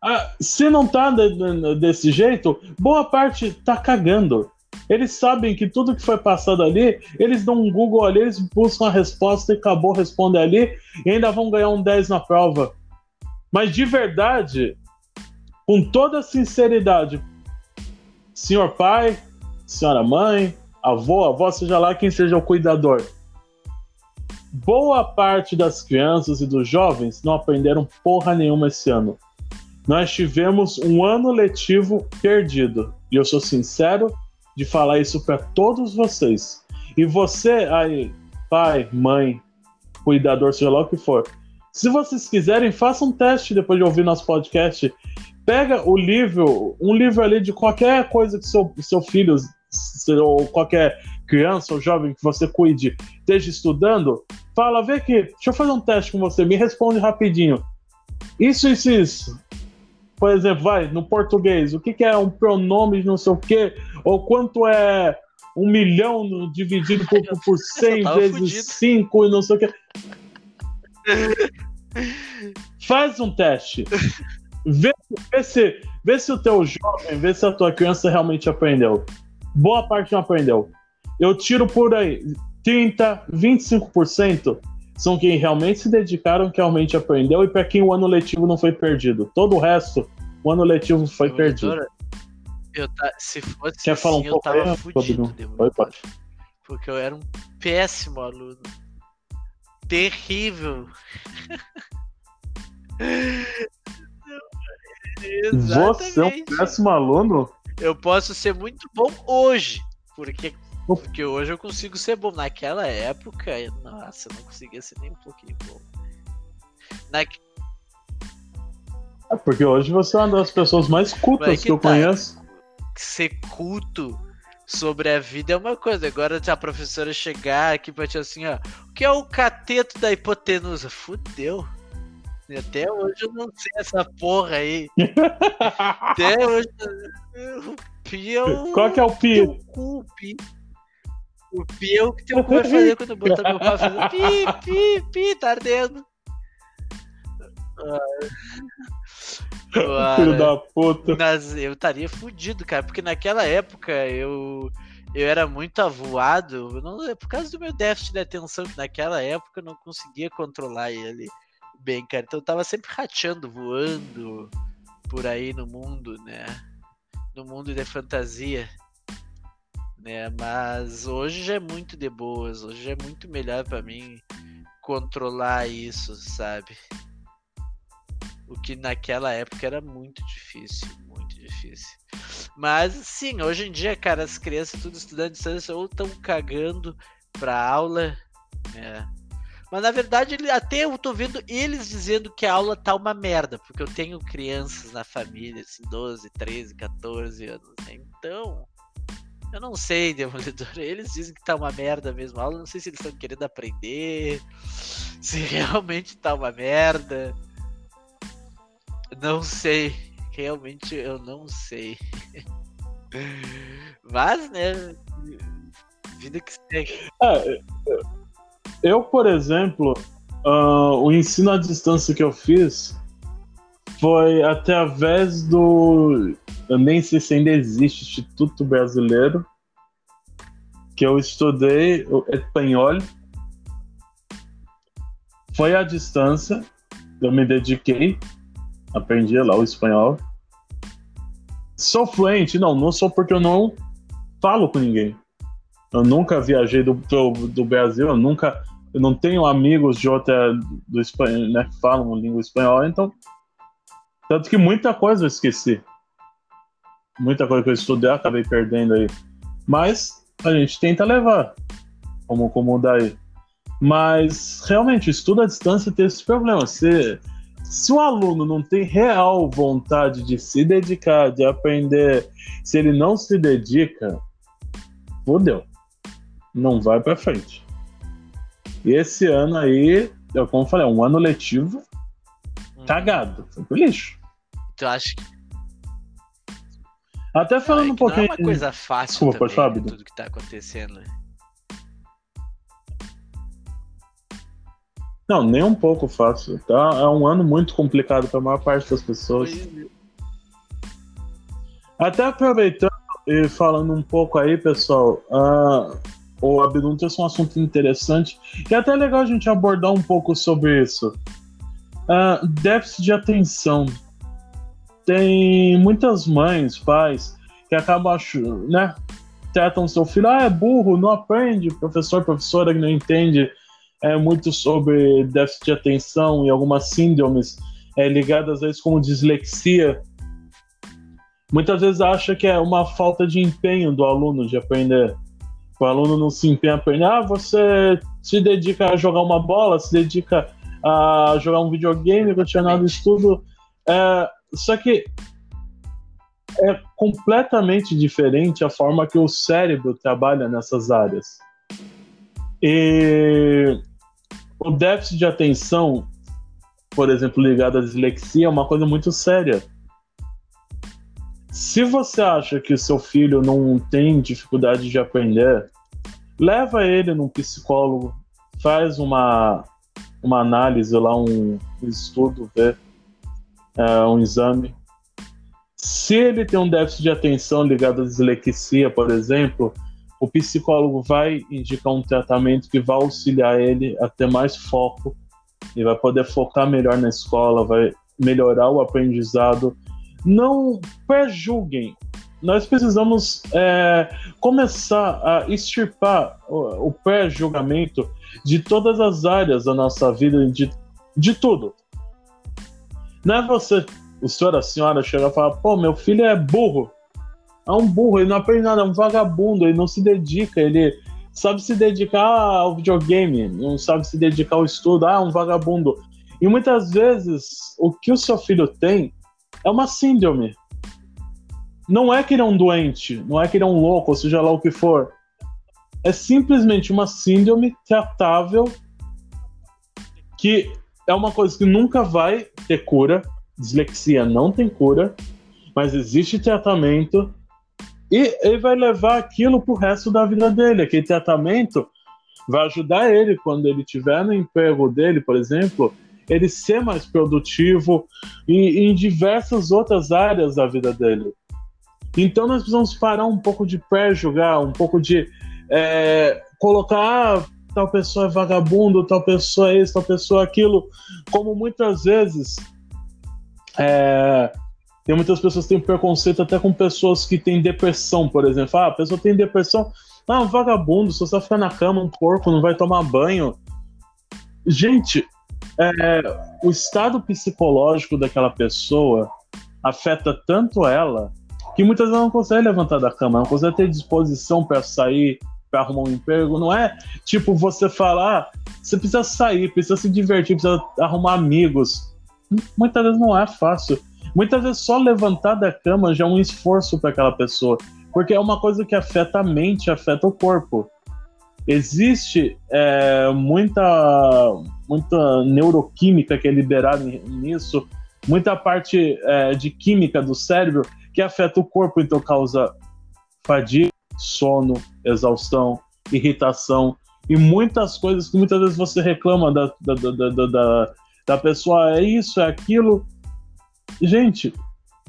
Ah, se não tá de, desse jeito, boa parte tá cagando. Eles sabem que tudo que foi passado ali, eles dão um Google ali, eles buscam a resposta e acabou, responde ali, e ainda vão ganhar um 10 na prova. Mas de verdade, com toda sinceridade, senhor pai, senhora mãe, avô, avó, seja lá quem seja o cuidador. Boa parte das crianças e dos jovens não aprenderam porra nenhuma esse ano. Nós tivemos um ano letivo perdido. E eu sou sincero de falar isso para todos vocês. E você aí, pai, mãe, cuidador, seja lá o que for. Se vocês quiserem, façam um teste depois de ouvir nosso podcast pega o livro, um livro ali de qualquer coisa que seu, seu filho ou qualquer criança ou jovem que você cuide esteja estudando, fala, vê aqui, deixa eu fazer um teste com você, me responde rapidinho. Isso, isso, isso. Por exemplo, vai, no português, o que, que é um pronome de não sei o quê, ou quanto é um milhão dividido por, por 100 [laughs] vezes 5 e não sei o quê. Faz um teste. Vê, vê, se, vê se o teu jovem, vê se a tua criança realmente aprendeu. Boa parte não aprendeu. Eu tiro por aí 30, 25% são quem realmente se dedicaram, que realmente aprendeu, e para quem o ano letivo não foi perdido. Todo o resto, o ano letivo foi eu, perdido. Eu tá, se fosse Quer assim, falar um assim, eu pouco tava aí, fudido Porque eu era um péssimo aluno. Terrível. [laughs] Você é um péssimo aluno? Eu posso ser muito bom hoje, porque, porque hoje eu consigo ser bom. Naquela época, nossa, eu não conseguia ser nem um pouquinho bom. Na... É porque hoje você é uma das pessoas mais cultas é que, que, eu tá. conheço. Ser culto sobre a vida é uma coisa. Agora a professora chegar aqui pra ti assim, ó. O que é o cateto da hipotenusa? Fudeu. Até hoje eu não sei essa porra aí. [laughs] Até hoje. É. Qual que é o pi? O pi. O pi é o que teu cu vai fazer quando botar meu pau fazendo pi, pi, pi, tá ardendo. [laughs] Filho da puta. Mas eu estaria fudido, cara, porque naquela época eu eu era muito avoado, não, é por causa do meu déficit de atenção, que naquela época eu não conseguia controlar ele bem, cara. Então eu tava sempre rateando, voando por aí no mundo, né? No mundo de fantasia. Né? Mas hoje já é muito de boas, hoje é muito melhor para mim. controlar isso, sabe? O que naquela época era muito difícil, muito difícil. Mas sim, hoje em dia, cara, as crianças tudo estudando distância ou estão cagando pra aula, né? Mas na verdade, até eu tô vendo eles dizendo que a aula tá uma merda, porque eu tenho crianças na família, assim, 12, 13, 14 anos, né? Então, eu não sei, Demolidor. [laughs] Eles dizem que tá uma merda mesmo a aula. Não sei se eles estão querendo aprender, se realmente tá uma merda. Não sei. Realmente eu não sei. [laughs] Mas, né? Vida que segue. É, eu, por exemplo, uh, o ensino à distância que eu fiz foi através do. Eu nem sei se ainda existe Instituto Brasileiro, que eu estudei o espanhol. Foi à distância, eu me dediquei aprendi lá o espanhol. Sou fluente? Não, não sou porque eu não falo com ninguém. Eu nunca viajei do, do, do Brasil, eu nunca. Eu não tenho amigos de outra do espanhol, né, que falam língua espanhola, então. Tanto que muita coisa eu esqueci. Muita coisa que eu estudei eu acabei perdendo aí. Mas a gente tenta levar. Como, como daí. Mas realmente, estudo à distância tem esse problema. Você se o aluno não tem real vontade de se dedicar, de aprender, se ele não se dedica, fodeu. Não vai para frente. E esse ano aí, eu como falei, é um ano letivo hum. cagado. Foi pro lixo. Tu acha que. Até falando ah, é um pouquinho. Não é uma coisa fácil Desculpa, também, tudo que tá acontecendo. Não, nem um pouco fácil. Tá? É um ano muito complicado para a maior parte das pessoas. Até aproveitando e falando um pouco aí, pessoal, uh, o Abdum trouxe um assunto interessante e é até legal a gente abordar um pouco sobre isso. Uh, déficit de atenção. Tem muitas mães, pais, que acabam achando, né? Tratam seu filho, ah, é burro, não aprende, professor, professora que não entende é muito sobre déficit de atenção e algumas síndromes é, ligadas a isso como dislexia. Muitas vezes acha que é uma falta de empenho do aluno de aprender. O aluno não se empenha a aprender. Ah, você se dedica a jogar uma bola, se dedica a jogar um videogame, continuar no estudo. É, só que é completamente diferente a forma que o cérebro trabalha nessas áreas. E o déficit de atenção, por exemplo, ligado à dislexia, é uma coisa muito séria. Se você acha que o seu filho não tem dificuldade de aprender, leva ele num psicólogo, faz uma, uma análise lá, um, estudo, vê, é, um exame. Se ele tem um déficit de atenção ligado à dislexia, por exemplo, o psicólogo vai indicar um tratamento que vai auxiliar ele a ter mais foco e vai poder focar melhor na escola, vai melhorar o aprendizado. Não prejulguem. Nós precisamos é, começar a extirpar o, o pré-julgamento de todas as áreas da nossa vida, de, de tudo. Não é você, o senhor, a senhora, chegar e falar, pô, meu filho é burro é um burro, ele não aprende nada, é um vagabundo, ele não se dedica, ele sabe se dedicar ao videogame, não sabe se dedicar ao estudo, ah, é um vagabundo. E muitas vezes o que o seu filho tem é uma síndrome. Não é que ele é um doente, não é que ele é um louco, ou seja lá o que for. É simplesmente uma síndrome tratável que é uma coisa que nunca vai ter cura. Dislexia não tem cura, mas existe tratamento e ele vai levar aquilo pro resto da vida dele. Aquele tratamento vai ajudar ele quando ele tiver no emprego dele, por exemplo, ele ser mais produtivo e, em diversas outras áreas da vida dele. Então nós precisamos parar um pouco de pré-julgar, um pouco de é, colocar ah, tal pessoa é vagabundo, tal pessoa é isso, tal pessoa é aquilo, como muitas vezes é, tem muitas pessoas que têm preconceito até com pessoas que têm depressão, por exemplo. Ah, a pessoa tem depressão. Ah, um vagabundo, só vai ficar na cama, um porco, não vai tomar banho. gente, é, o estado psicológico daquela pessoa afeta tanto ela que muitas vezes ela não consegue levantar da cama, não consegue ter disposição para sair, arrumar um emprego. Não é tipo você falar, ah, você precisa sair, precisa se divertir, precisa arrumar amigos. Muitas vezes não é fácil. Muitas vezes só levantar da cama já é um esforço para aquela pessoa, porque é uma coisa que afeta a mente, afeta o corpo. Existe é, muita, muita neuroquímica que é liberada nisso, muita parte é, de química do cérebro que afeta o corpo, então causa fadiga, sono, exaustão, irritação e muitas coisas que muitas vezes você reclama da, da, da, da, da pessoa, é isso, é aquilo. Gente,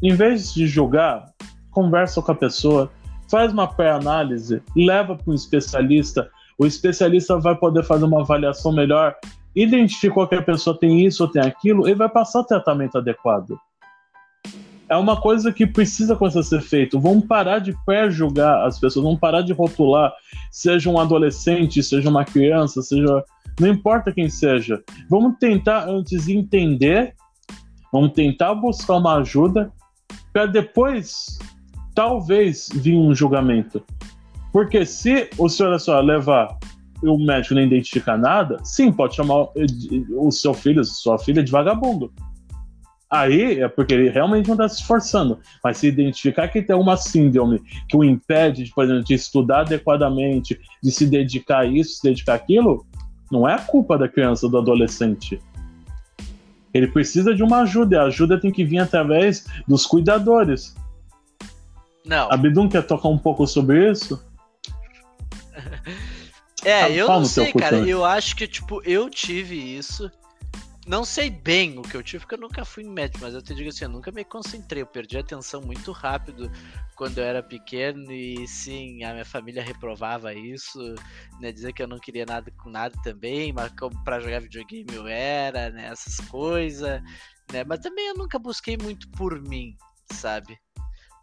em vez de julgar, conversa com a pessoa, faz uma pré-análise, leva para um especialista. O especialista vai poder fazer uma avaliação melhor, identificou que a pessoa tem isso ou tem aquilo e vai passar o tratamento adequado é uma coisa que precisa começar a ser feito. Vamos parar de pré-julgar as pessoas, vamos parar de rotular, seja um adolescente, seja uma criança, seja. Não importa quem seja. Vamos tentar antes entender, vamos tentar buscar uma ajuda, para depois, talvez, vir um julgamento. Porque se o senhor só levar o médico não identificar nada, sim, pode chamar o seu filho, sua filha de vagabundo. Aí é porque ele realmente não está se esforçando. Mas se identificar que tem uma síndrome que o impede, de, por exemplo, de estudar adequadamente, de se dedicar a isso, se dedicar àquilo, não é a culpa da criança, do adolescente. Ele precisa de uma ajuda, e a ajuda tem que vir através dos cuidadores. Não. A Bidum quer tocar um pouco sobre isso? [laughs] é, eu não sei, cara. Eu acho que, tipo, eu tive isso não sei bem o que eu tive, porque eu nunca fui médico, mas eu te digo assim, eu nunca me concentrei, eu perdi a atenção muito rápido quando eu era pequeno e sim, a minha família reprovava isso, né, dizer que eu não queria nada com nada também, mas para jogar videogame eu era, né, essas coisas, né, mas também eu nunca busquei muito por mim, sabe?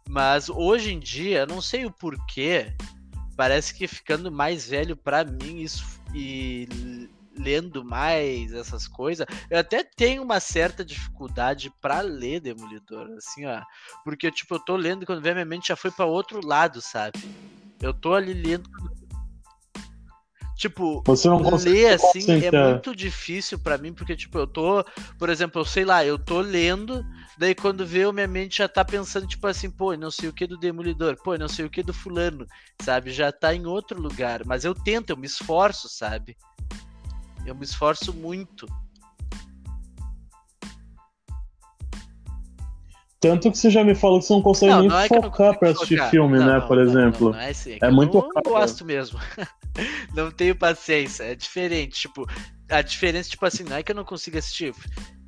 Mas hoje em dia, eu não sei o porquê, parece que ficando mais velho para mim isso e lendo mais essas coisas, eu até tenho uma certa dificuldade para ler Demolidor, assim, ó. Porque, tipo, eu tô lendo e quando vem a minha mente já foi para outro lado, sabe? Eu tô ali lendo. Tipo, Você não ler assim é muito difícil para mim, porque, tipo, eu tô, por exemplo, eu sei lá, eu tô lendo, daí quando vê, minha mente já tá pensando, tipo assim, pô, não sei o que do Demolidor, pô, não sei o que do Fulano, sabe? Já tá em outro lugar, mas eu tento, eu me esforço, sabe? Eu me esforço muito. Tanto que você já me falou que você não consegue não, nem não é focar pra assistir focar. filme, não, né? por exemplo. é, assim, é, é muito eu não gosto mesmo. [laughs] não tenho paciência. É diferente. Tipo, a diferença, tipo assim, não é que eu não consigo assistir.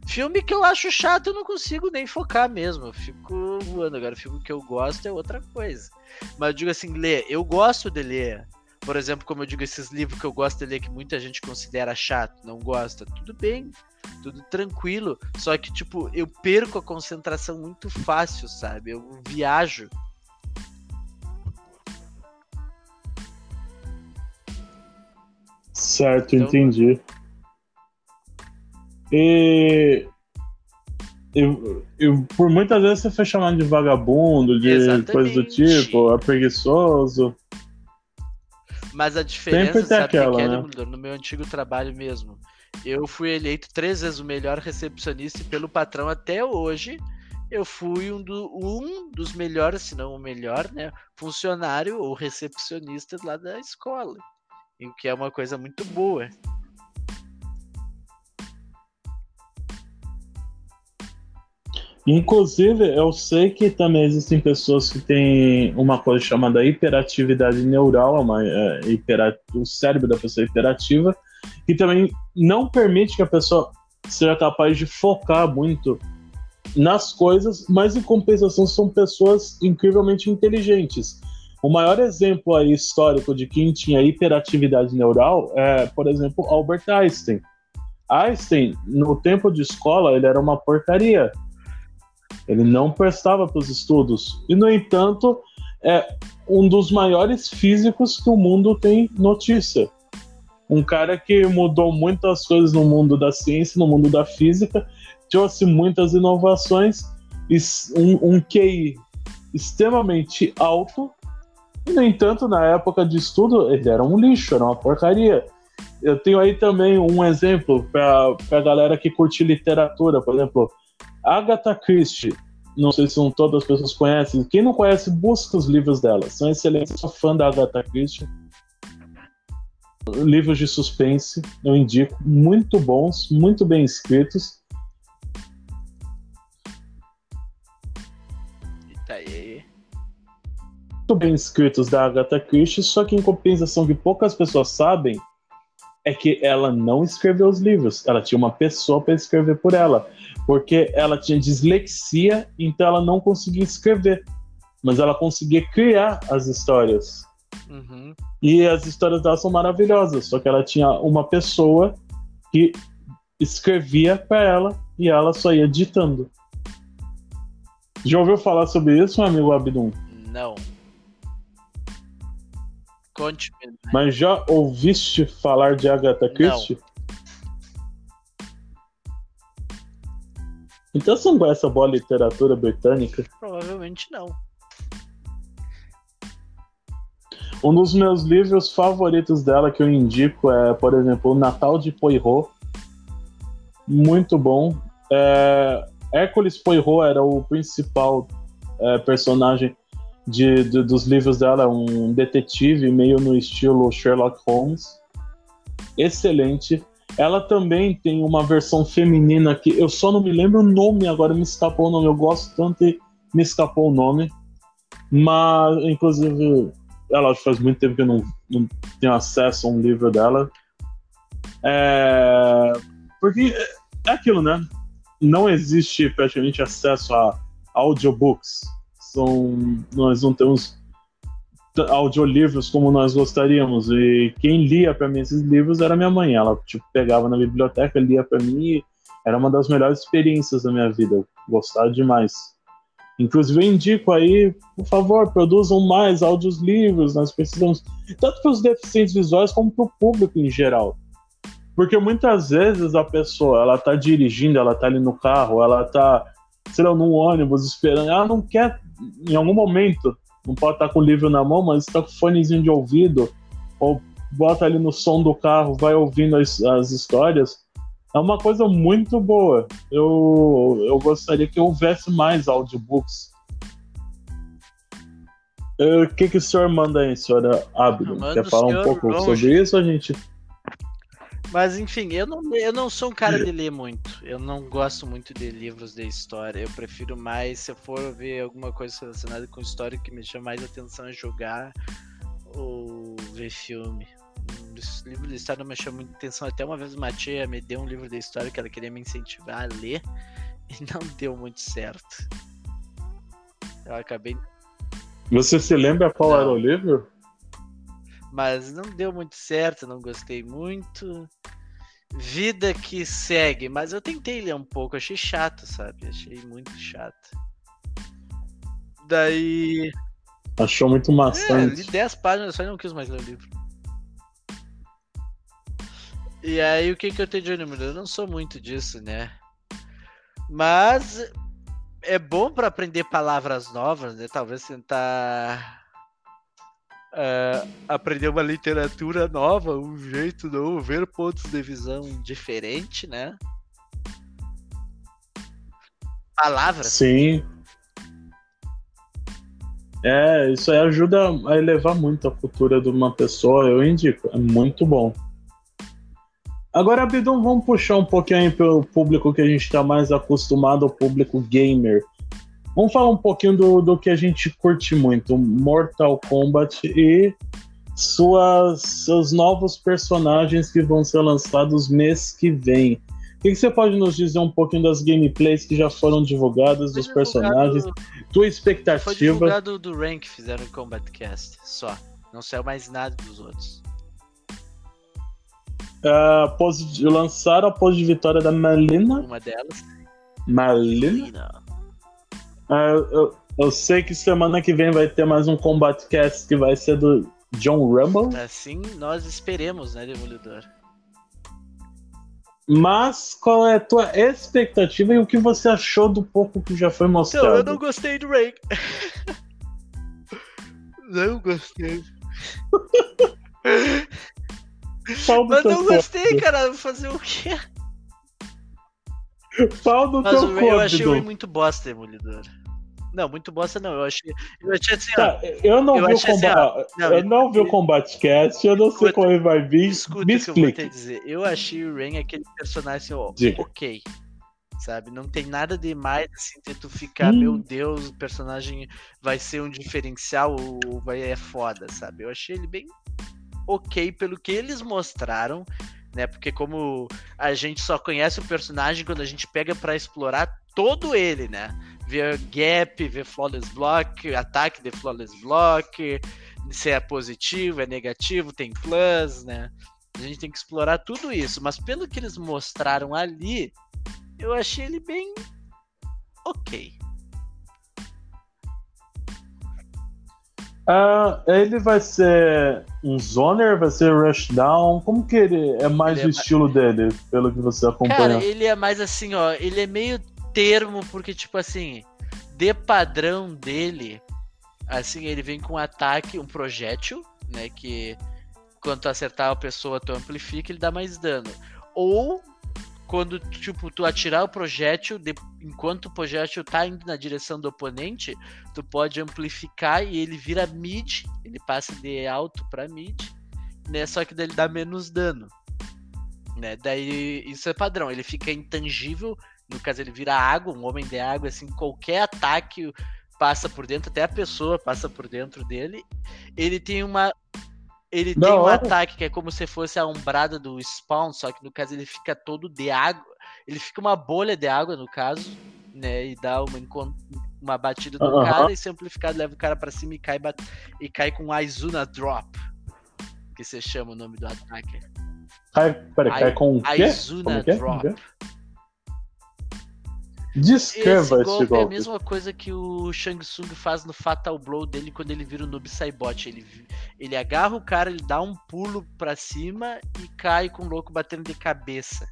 Filme que eu acho chato, eu não consigo nem focar mesmo. Eu fico voando. Agora, filme que eu gosto é outra coisa. Mas eu digo assim, ler. Eu gosto de ler. Por exemplo, como eu digo, esses livros que eu gosto de ler que muita gente considera chato, não gosta, tudo bem, tudo tranquilo. Só que, tipo, eu perco a concentração muito fácil, sabe? Eu viajo. Certo, então... entendi. E eu, eu, por muitas vezes você foi chamado de vagabundo, de Exatamente. coisa do tipo, é preguiçoso. Mas a diferença, sabe aquela, que é, né? no meu antigo trabalho mesmo. Eu fui eleito três vezes o melhor recepcionista e pelo patrão até hoje eu fui um, do, um dos melhores, se não o melhor, né, funcionário ou recepcionista lá da escola. O que é uma coisa muito boa. Inclusive, eu sei que também existem pessoas que têm uma coisa chamada hiperatividade neural, uma, é, hiper, o cérebro da pessoa é hiperativa, que também não permite que a pessoa seja capaz de focar muito nas coisas, mas em compensação são pessoas incrivelmente inteligentes. O maior exemplo aí histórico de quem tinha hiperatividade neural é, por exemplo, Albert Einstein. Einstein, no tempo de escola, ele era uma porcaria ele não prestava para os estudos. E, no entanto, é um dos maiores físicos que o mundo tem notícia. Um cara que mudou muitas coisas no mundo da ciência, no mundo da física, trouxe muitas inovações, um, um QI extremamente alto, e, no entanto, na época de estudo, ele era um lixo, era uma porcaria. Eu tenho aí também um exemplo para a galera que curte literatura, por exemplo, Agatha Christie. Não sei se todas as pessoas conhecem. Quem não conhece, busca os livros dela. São excelentes. Sou fã da Agatha Christie. Livros de suspense, eu indico. Muito bons, muito bem escritos. Tá aí. Muito bem escritos da Agatha Christie, só que em compensação que poucas pessoas sabem é que ela não escreveu os livros. Ela tinha uma pessoa para escrever por ela porque ela tinha dislexia, então ela não conseguia escrever, mas ela conseguia criar as histórias. Uhum. E as histórias dela são maravilhosas, só que ela tinha uma pessoa que escrevia para ela e ela só ia ditando. Já ouviu falar sobre isso, meu amigo Abdum? Não. Conte-me. Né? Mas já ouviste falar de Agatha Christie? Não. Então você não conhece a boa literatura britânica? Provavelmente não. Um dos meus livros favoritos dela que eu indico é, por exemplo, O Natal de Poirot. Muito bom. É, Hércules Poirot era o principal é, personagem de, de, dos livros dela, um detetive meio no estilo Sherlock Holmes. Excelente. Ela também tem uma versão feminina que eu só não me lembro o nome agora, me escapou o nome. Eu gosto tanto e me escapou o nome. Mas, inclusive, ela faz muito tempo que eu não, não tenho acesso a um livro dela. É... Porque é aquilo, né? Não existe praticamente acesso a audiobooks. São... Nós não temos audiolivros como nós gostaríamos. E quem lia para mim esses livros era minha mãe. Ela tipo, pegava na biblioteca, lia para mim e era uma das melhores experiências da minha vida. Eu gostava demais. Inclusive, eu indico aí, por favor, produzam mais audiolivros. Nós precisamos, tanto para os deficientes visuais como para o público em geral. Porque muitas vezes a pessoa, ela tá dirigindo, ela tá ali no carro, ela tá, sei lá, num ônibus esperando, ela não quer, em algum momento, não pode estar com o livro na mão, mas está com fonezinho de ouvido, ou bota ali no som do carro, vai ouvindo as, as histórias. É uma coisa muito boa. Eu, eu gostaria que houvesse mais audiobooks. O que, que o senhor manda aí, senhora Abdo? Quer falar um pouco sobre isso, a gente? Mas enfim, eu não, eu não sou um cara de ler muito. Eu não gosto muito de livros de história. Eu prefiro mais, se eu for ver alguma coisa relacionada com história que me chama mais atenção, é jogar ou ver filme. Esse livro de história não me chama muita atenção. Até uma vez uma tia me deu um livro de história que ela queria me incentivar a ler [laughs] e não deu muito certo. Eu acabei. Você se lembra qual não. era o livro? Mas não deu muito certo, não gostei muito. Vida que segue, mas eu tentei ler um pouco, achei chato, sabe? Achei muito chato. Daí. Achou muito maçante. É, li 10 páginas, só não quis mais ler o livro. E aí, o que, que eu tenho de ânimo? Eu não sou muito disso, né? Mas é bom para aprender palavras novas, né? Talvez tentar uh, aprender uma literatura nova, um jeito novo, ver pontos de visão diferente, né? Palavras. Sim. É, isso aí ajuda a elevar muito a cultura de uma pessoa, eu indico, é muito bom. Agora, Abidão, vamos puxar um pouquinho aí pelo público que a gente está mais acostumado, o público gamer. Vamos falar um pouquinho do, do que a gente curte muito, Mortal Kombat e suas, seus novos personagens que vão ser lançados mês que vem. O que, que você pode nos dizer um pouquinho das gameplays que já foram divulgadas, dos personagens, tua expectativa? Foi divulgado do Rank, fizeram o Combat Cast, só. Não saiu mais nada dos outros. Uh, lançaram a pose de vitória da Malina. Uma delas. Malina. Malina. Ah, eu, eu, sei que semana que vem vai ter mais um Combat Cast que vai ser do, John Rumble. Assim nós esperemos, né, Demolidor? Mas qual é a tua expectativa e o que você achou do pouco que já foi mostrado? Então, eu não gostei do Ray. [laughs] não gostei. Mas não gostei, cara. Fazer o quê? Pau no Mas teu o eu achei o muito bosta, Demolidor. Não, muito bosta não. Eu achei. Eu achei assim, ó. Tá, eu não Eu vi o assim, combate. não, eu não vi o Combat Cast, eu não sei Escuta, como ele vai vir. Escuta Me o que eu vou te explique. dizer. Eu achei o Rain aquele personagem assim, ó, Diga. ok. Sabe? Não tem nada demais assim de tu ficar, Hum. meu Deus, o personagem vai ser um diferencial ou vai é foda, sabe? Eu achei ele bem ok pelo que eles mostraram, né? Porque como a gente só conhece o personagem quando a gente pega pra explorar todo ele, né? Ver gap, ver flawless block, ataque de flawless block, se é positivo, é negativo, tem plus, né? A gente tem que explorar tudo isso, mas pelo que eles mostraram ali, eu achei ele bem ok. Ah, ele vai ser um zoner, vai ser rushdown. Como que ele é mais Ele o é estilo dele, pelo que você acompanha? Cara, ele é mais assim, ó, ele é meio termo, porque, tipo assim, de padrão dele, assim, ele vem com um ataque, um projétil, né, que quando tu acertar a pessoa, tu amplifica, ele dá mais dano. Ou, quando, tipo, tu atirar o projétil, de- enquanto o projétil tá indo na direção do oponente, tu pode amplificar e ele vira mid, ele passa de alto pra mid, né, só que daí ele dá menos dano né? Daí isso é padrão, ele fica intangível, no caso ele vira água, um homem de água, assim, qualquer ataque passa por dentro, até a pessoa passa por dentro dele. Ele tem uma ele Da tem um ataque que é como se fosse a umbrada do spawn, só que no caso ele fica todo de água. Ele fica uma bolha de água, no caso, né? E dá uma, uma batida no Aham. cara e se amplificado leva o cara pra cima e cai, e cai com Aizuna Drop. Que se chama o nome do ataque. Cai, peraí, cai Ai- com o quê? Aizuna que é? Drop. Como que Descreva Esse esse golpe, golpe. é a mesma coisa que o Shang Tsung faz no Fatal Blow dele quando ele vira o Noob Saibot. Ele, ele agarra o cara, ele dá um pulo pra cima e cai com o louco batendo de cabeça.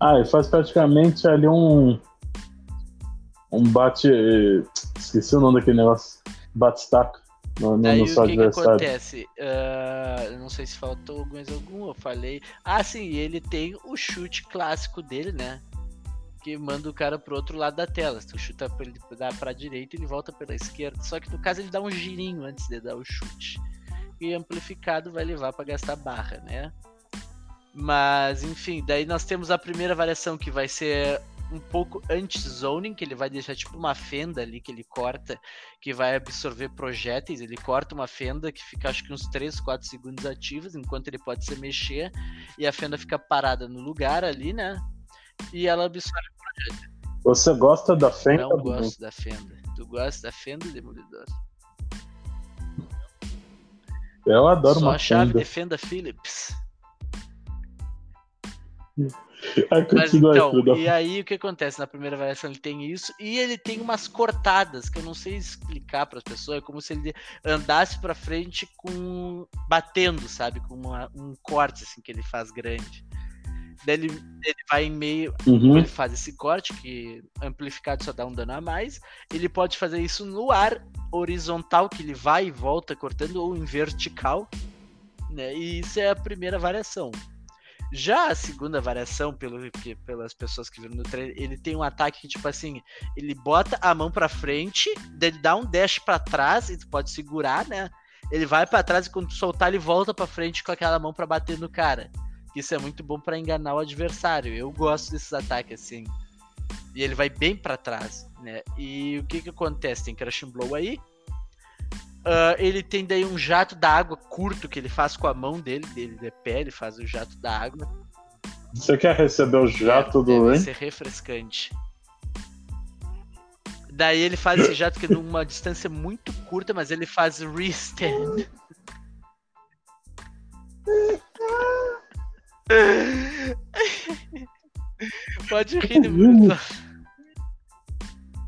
Ah, ele faz praticamente ali um. Um bate. Esqueci o nome daquele negócio. Bate-staca no, no, Daí no o seu que, que adversário. acontece? Ah, eu não sei se faltou mais algum, eu falei. Ah, sim, ele tem o chute clássico dele, né? Que manda o cara pro outro lado da tela. Se tu chuta pra ele pra direita, ele volta pela esquerda. Só que no caso ele dá um girinho antes de dar o chute. E amplificado vai levar pra gastar barra, né? Mas, enfim, daí nós temos a primeira variação que vai ser um pouco anti-zoning, que ele vai deixar tipo uma fenda ali que ele corta, que vai absorver projéteis. Ele corta uma fenda que fica acho que uns 3, 4 segundos ativos, enquanto ele pode se mexer, e a fenda fica parada no lugar ali, né? E ela absorve. Você gosta da fenda? Não gosto da fenda. Tu gosta da fenda, Demolidor? Eu adoro Só uma a chave fenda. de fenda Phillips. Mas aí, então, e aí o que acontece? Na primeira variação ele tem isso, e ele tem umas cortadas, que eu não sei explicar para as pessoas, é como se ele andasse para frente com. batendo, sabe? Com uma- um corte assim que ele faz grande. Daí ele, ele vai em meio. Uhum. Ele faz esse corte, que amplificado só dá um dano a mais. Ele pode fazer isso no ar horizontal, que ele vai e volta cortando, ou em vertical. Né? E isso é a primeira variação. Já a segunda variação, pelo que, pelas pessoas que viram no trailer, ele tem um ataque que, tipo assim, ele bota a mão pra frente, ele dá um dash pra trás, e tu pode segurar, né? Ele vai pra trás e quando tu soltar, ele volta pra frente com aquela mão pra bater no cara. Isso é muito bom pra enganar o adversário. Eu gosto desses ataques assim. E ele vai bem pra trás, né? E o que que acontece? Tem and Blow aí. Ah, ele tem daí um jato da água curto que ele faz com a mão dele, dele de pé, ele faz o jato da água. Você quer receber o jato Deve do Rain? ser refrescante. Daí ele faz esse jato que é numa distância muito curta, mas ele faz restand. Pode rir Bruno.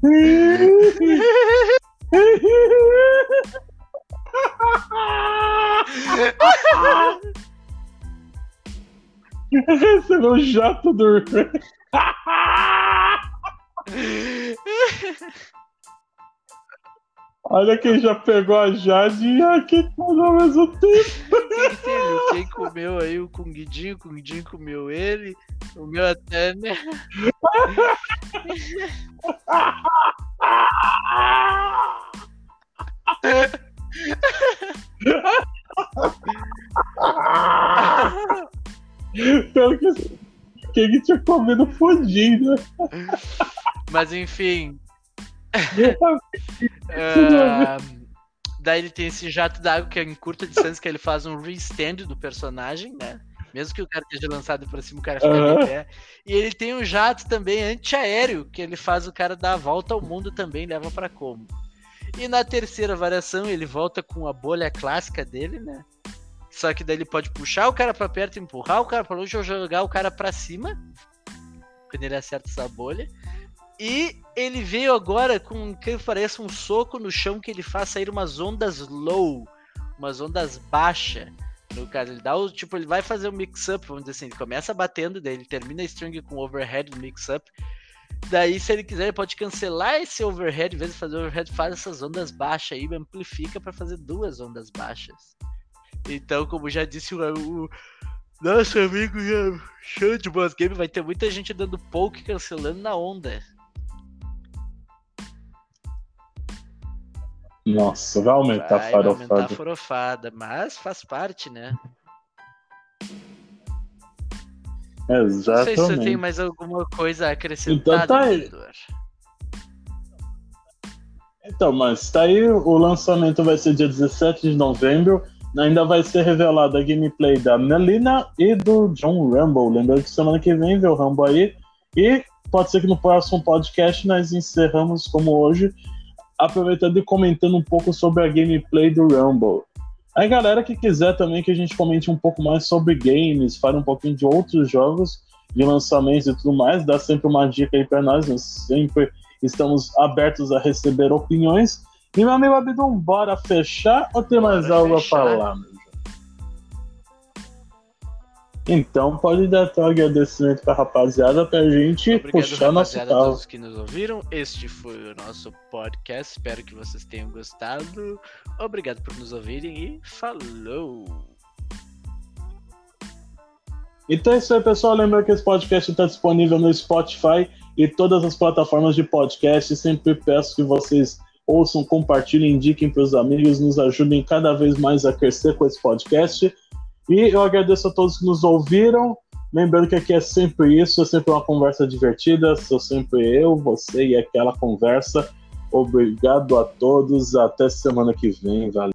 [laughs] [laughs] Recebeu um jato do. Olha quem já pegou a Jade e aqui tudo ao mesmo tempo. [laughs] Quem, teve? quem comeu aí o Kungidinho, o Kungidinho comeu ele, comeu até, né? [laughs] [laughs] Pelo que quem que tinha comido fudido. Mas enfim. [laughs] uh, daí ele tem esse jato d'água que é em curta distância, que ele faz um restand do personagem, né? Mesmo que o cara esteja lançado pra cima, o cara fica uhum. de pé. E ele tem um jato também antiaéreo, que ele faz o cara dar a volta ao mundo também, leva para como. E na terceira variação, ele volta com a bolha clássica dele, né? Só que daí ele pode puxar o cara para perto, empurrar o cara para longe ou jogar o cara para cima. Quando ele acerta essa bolha. E ele veio agora com o que parece um soco no chão que ele faz sair umas ondas low, umas ondas baixas. No caso, ele dá o tipo, ele vai fazer o mix-up, vamos dizer assim, ele começa batendo, daí ele termina a string com overhead no mix-up. Daí, se ele quiser, ele pode cancelar esse overhead, em vez de fazer overhead, faz essas ondas baixas aí, amplifica para fazer duas ondas baixas. Então, como já disse o, o nosso amigo show de Boss Game, vai ter muita gente dando poke cancelando na onda. Nossa, vai aumentar vai, a farofada. Vai aumentar a farofada, mas faz parte, né? Exatamente. Não sei se você tem mais alguma coisa a acrescentar, então, tá aí. Então, mas tá aí, o lançamento vai ser dia 17 de novembro ainda vai ser revelada a gameplay da Melina e do John Rumble. Lembrando que semana que vem vem o Rumble aí. E pode ser que no próximo podcast nós encerramos como hoje, aproveitando e comentando um pouco sobre a gameplay do Rumble. Aí galera que quiser também que a gente comente um pouco mais sobre games, fale um pouquinho de outros jogos, de lançamentos e tudo mais, dá sempre uma dica aí para nós, nós sempre estamos abertos a receber opiniões. E meu amigo Abdon, bora fechar ou tem bora mais algo fechar. a falar, Então pode dar até um agradecimento pra rapaziada pra gente Obrigado, puxar nosso carro. a todos que nos ouviram. Este foi o nosso podcast. Espero que vocês tenham gostado. Obrigado por nos ouvirem e falou! Então é isso aí, pessoal. Lembra que esse podcast está disponível no Spotify e todas as plataformas de podcast. Sempre peço que vocês ouçam, compartilhem, indiquem para os amigos, nos ajudem cada vez mais a crescer com esse podcast. E eu agradeço a todos que nos ouviram. Lembrando que aqui é sempre isso, é sempre uma conversa divertida, sou sempre eu, você e aquela conversa. Obrigado a todos, até semana que vem, valeu.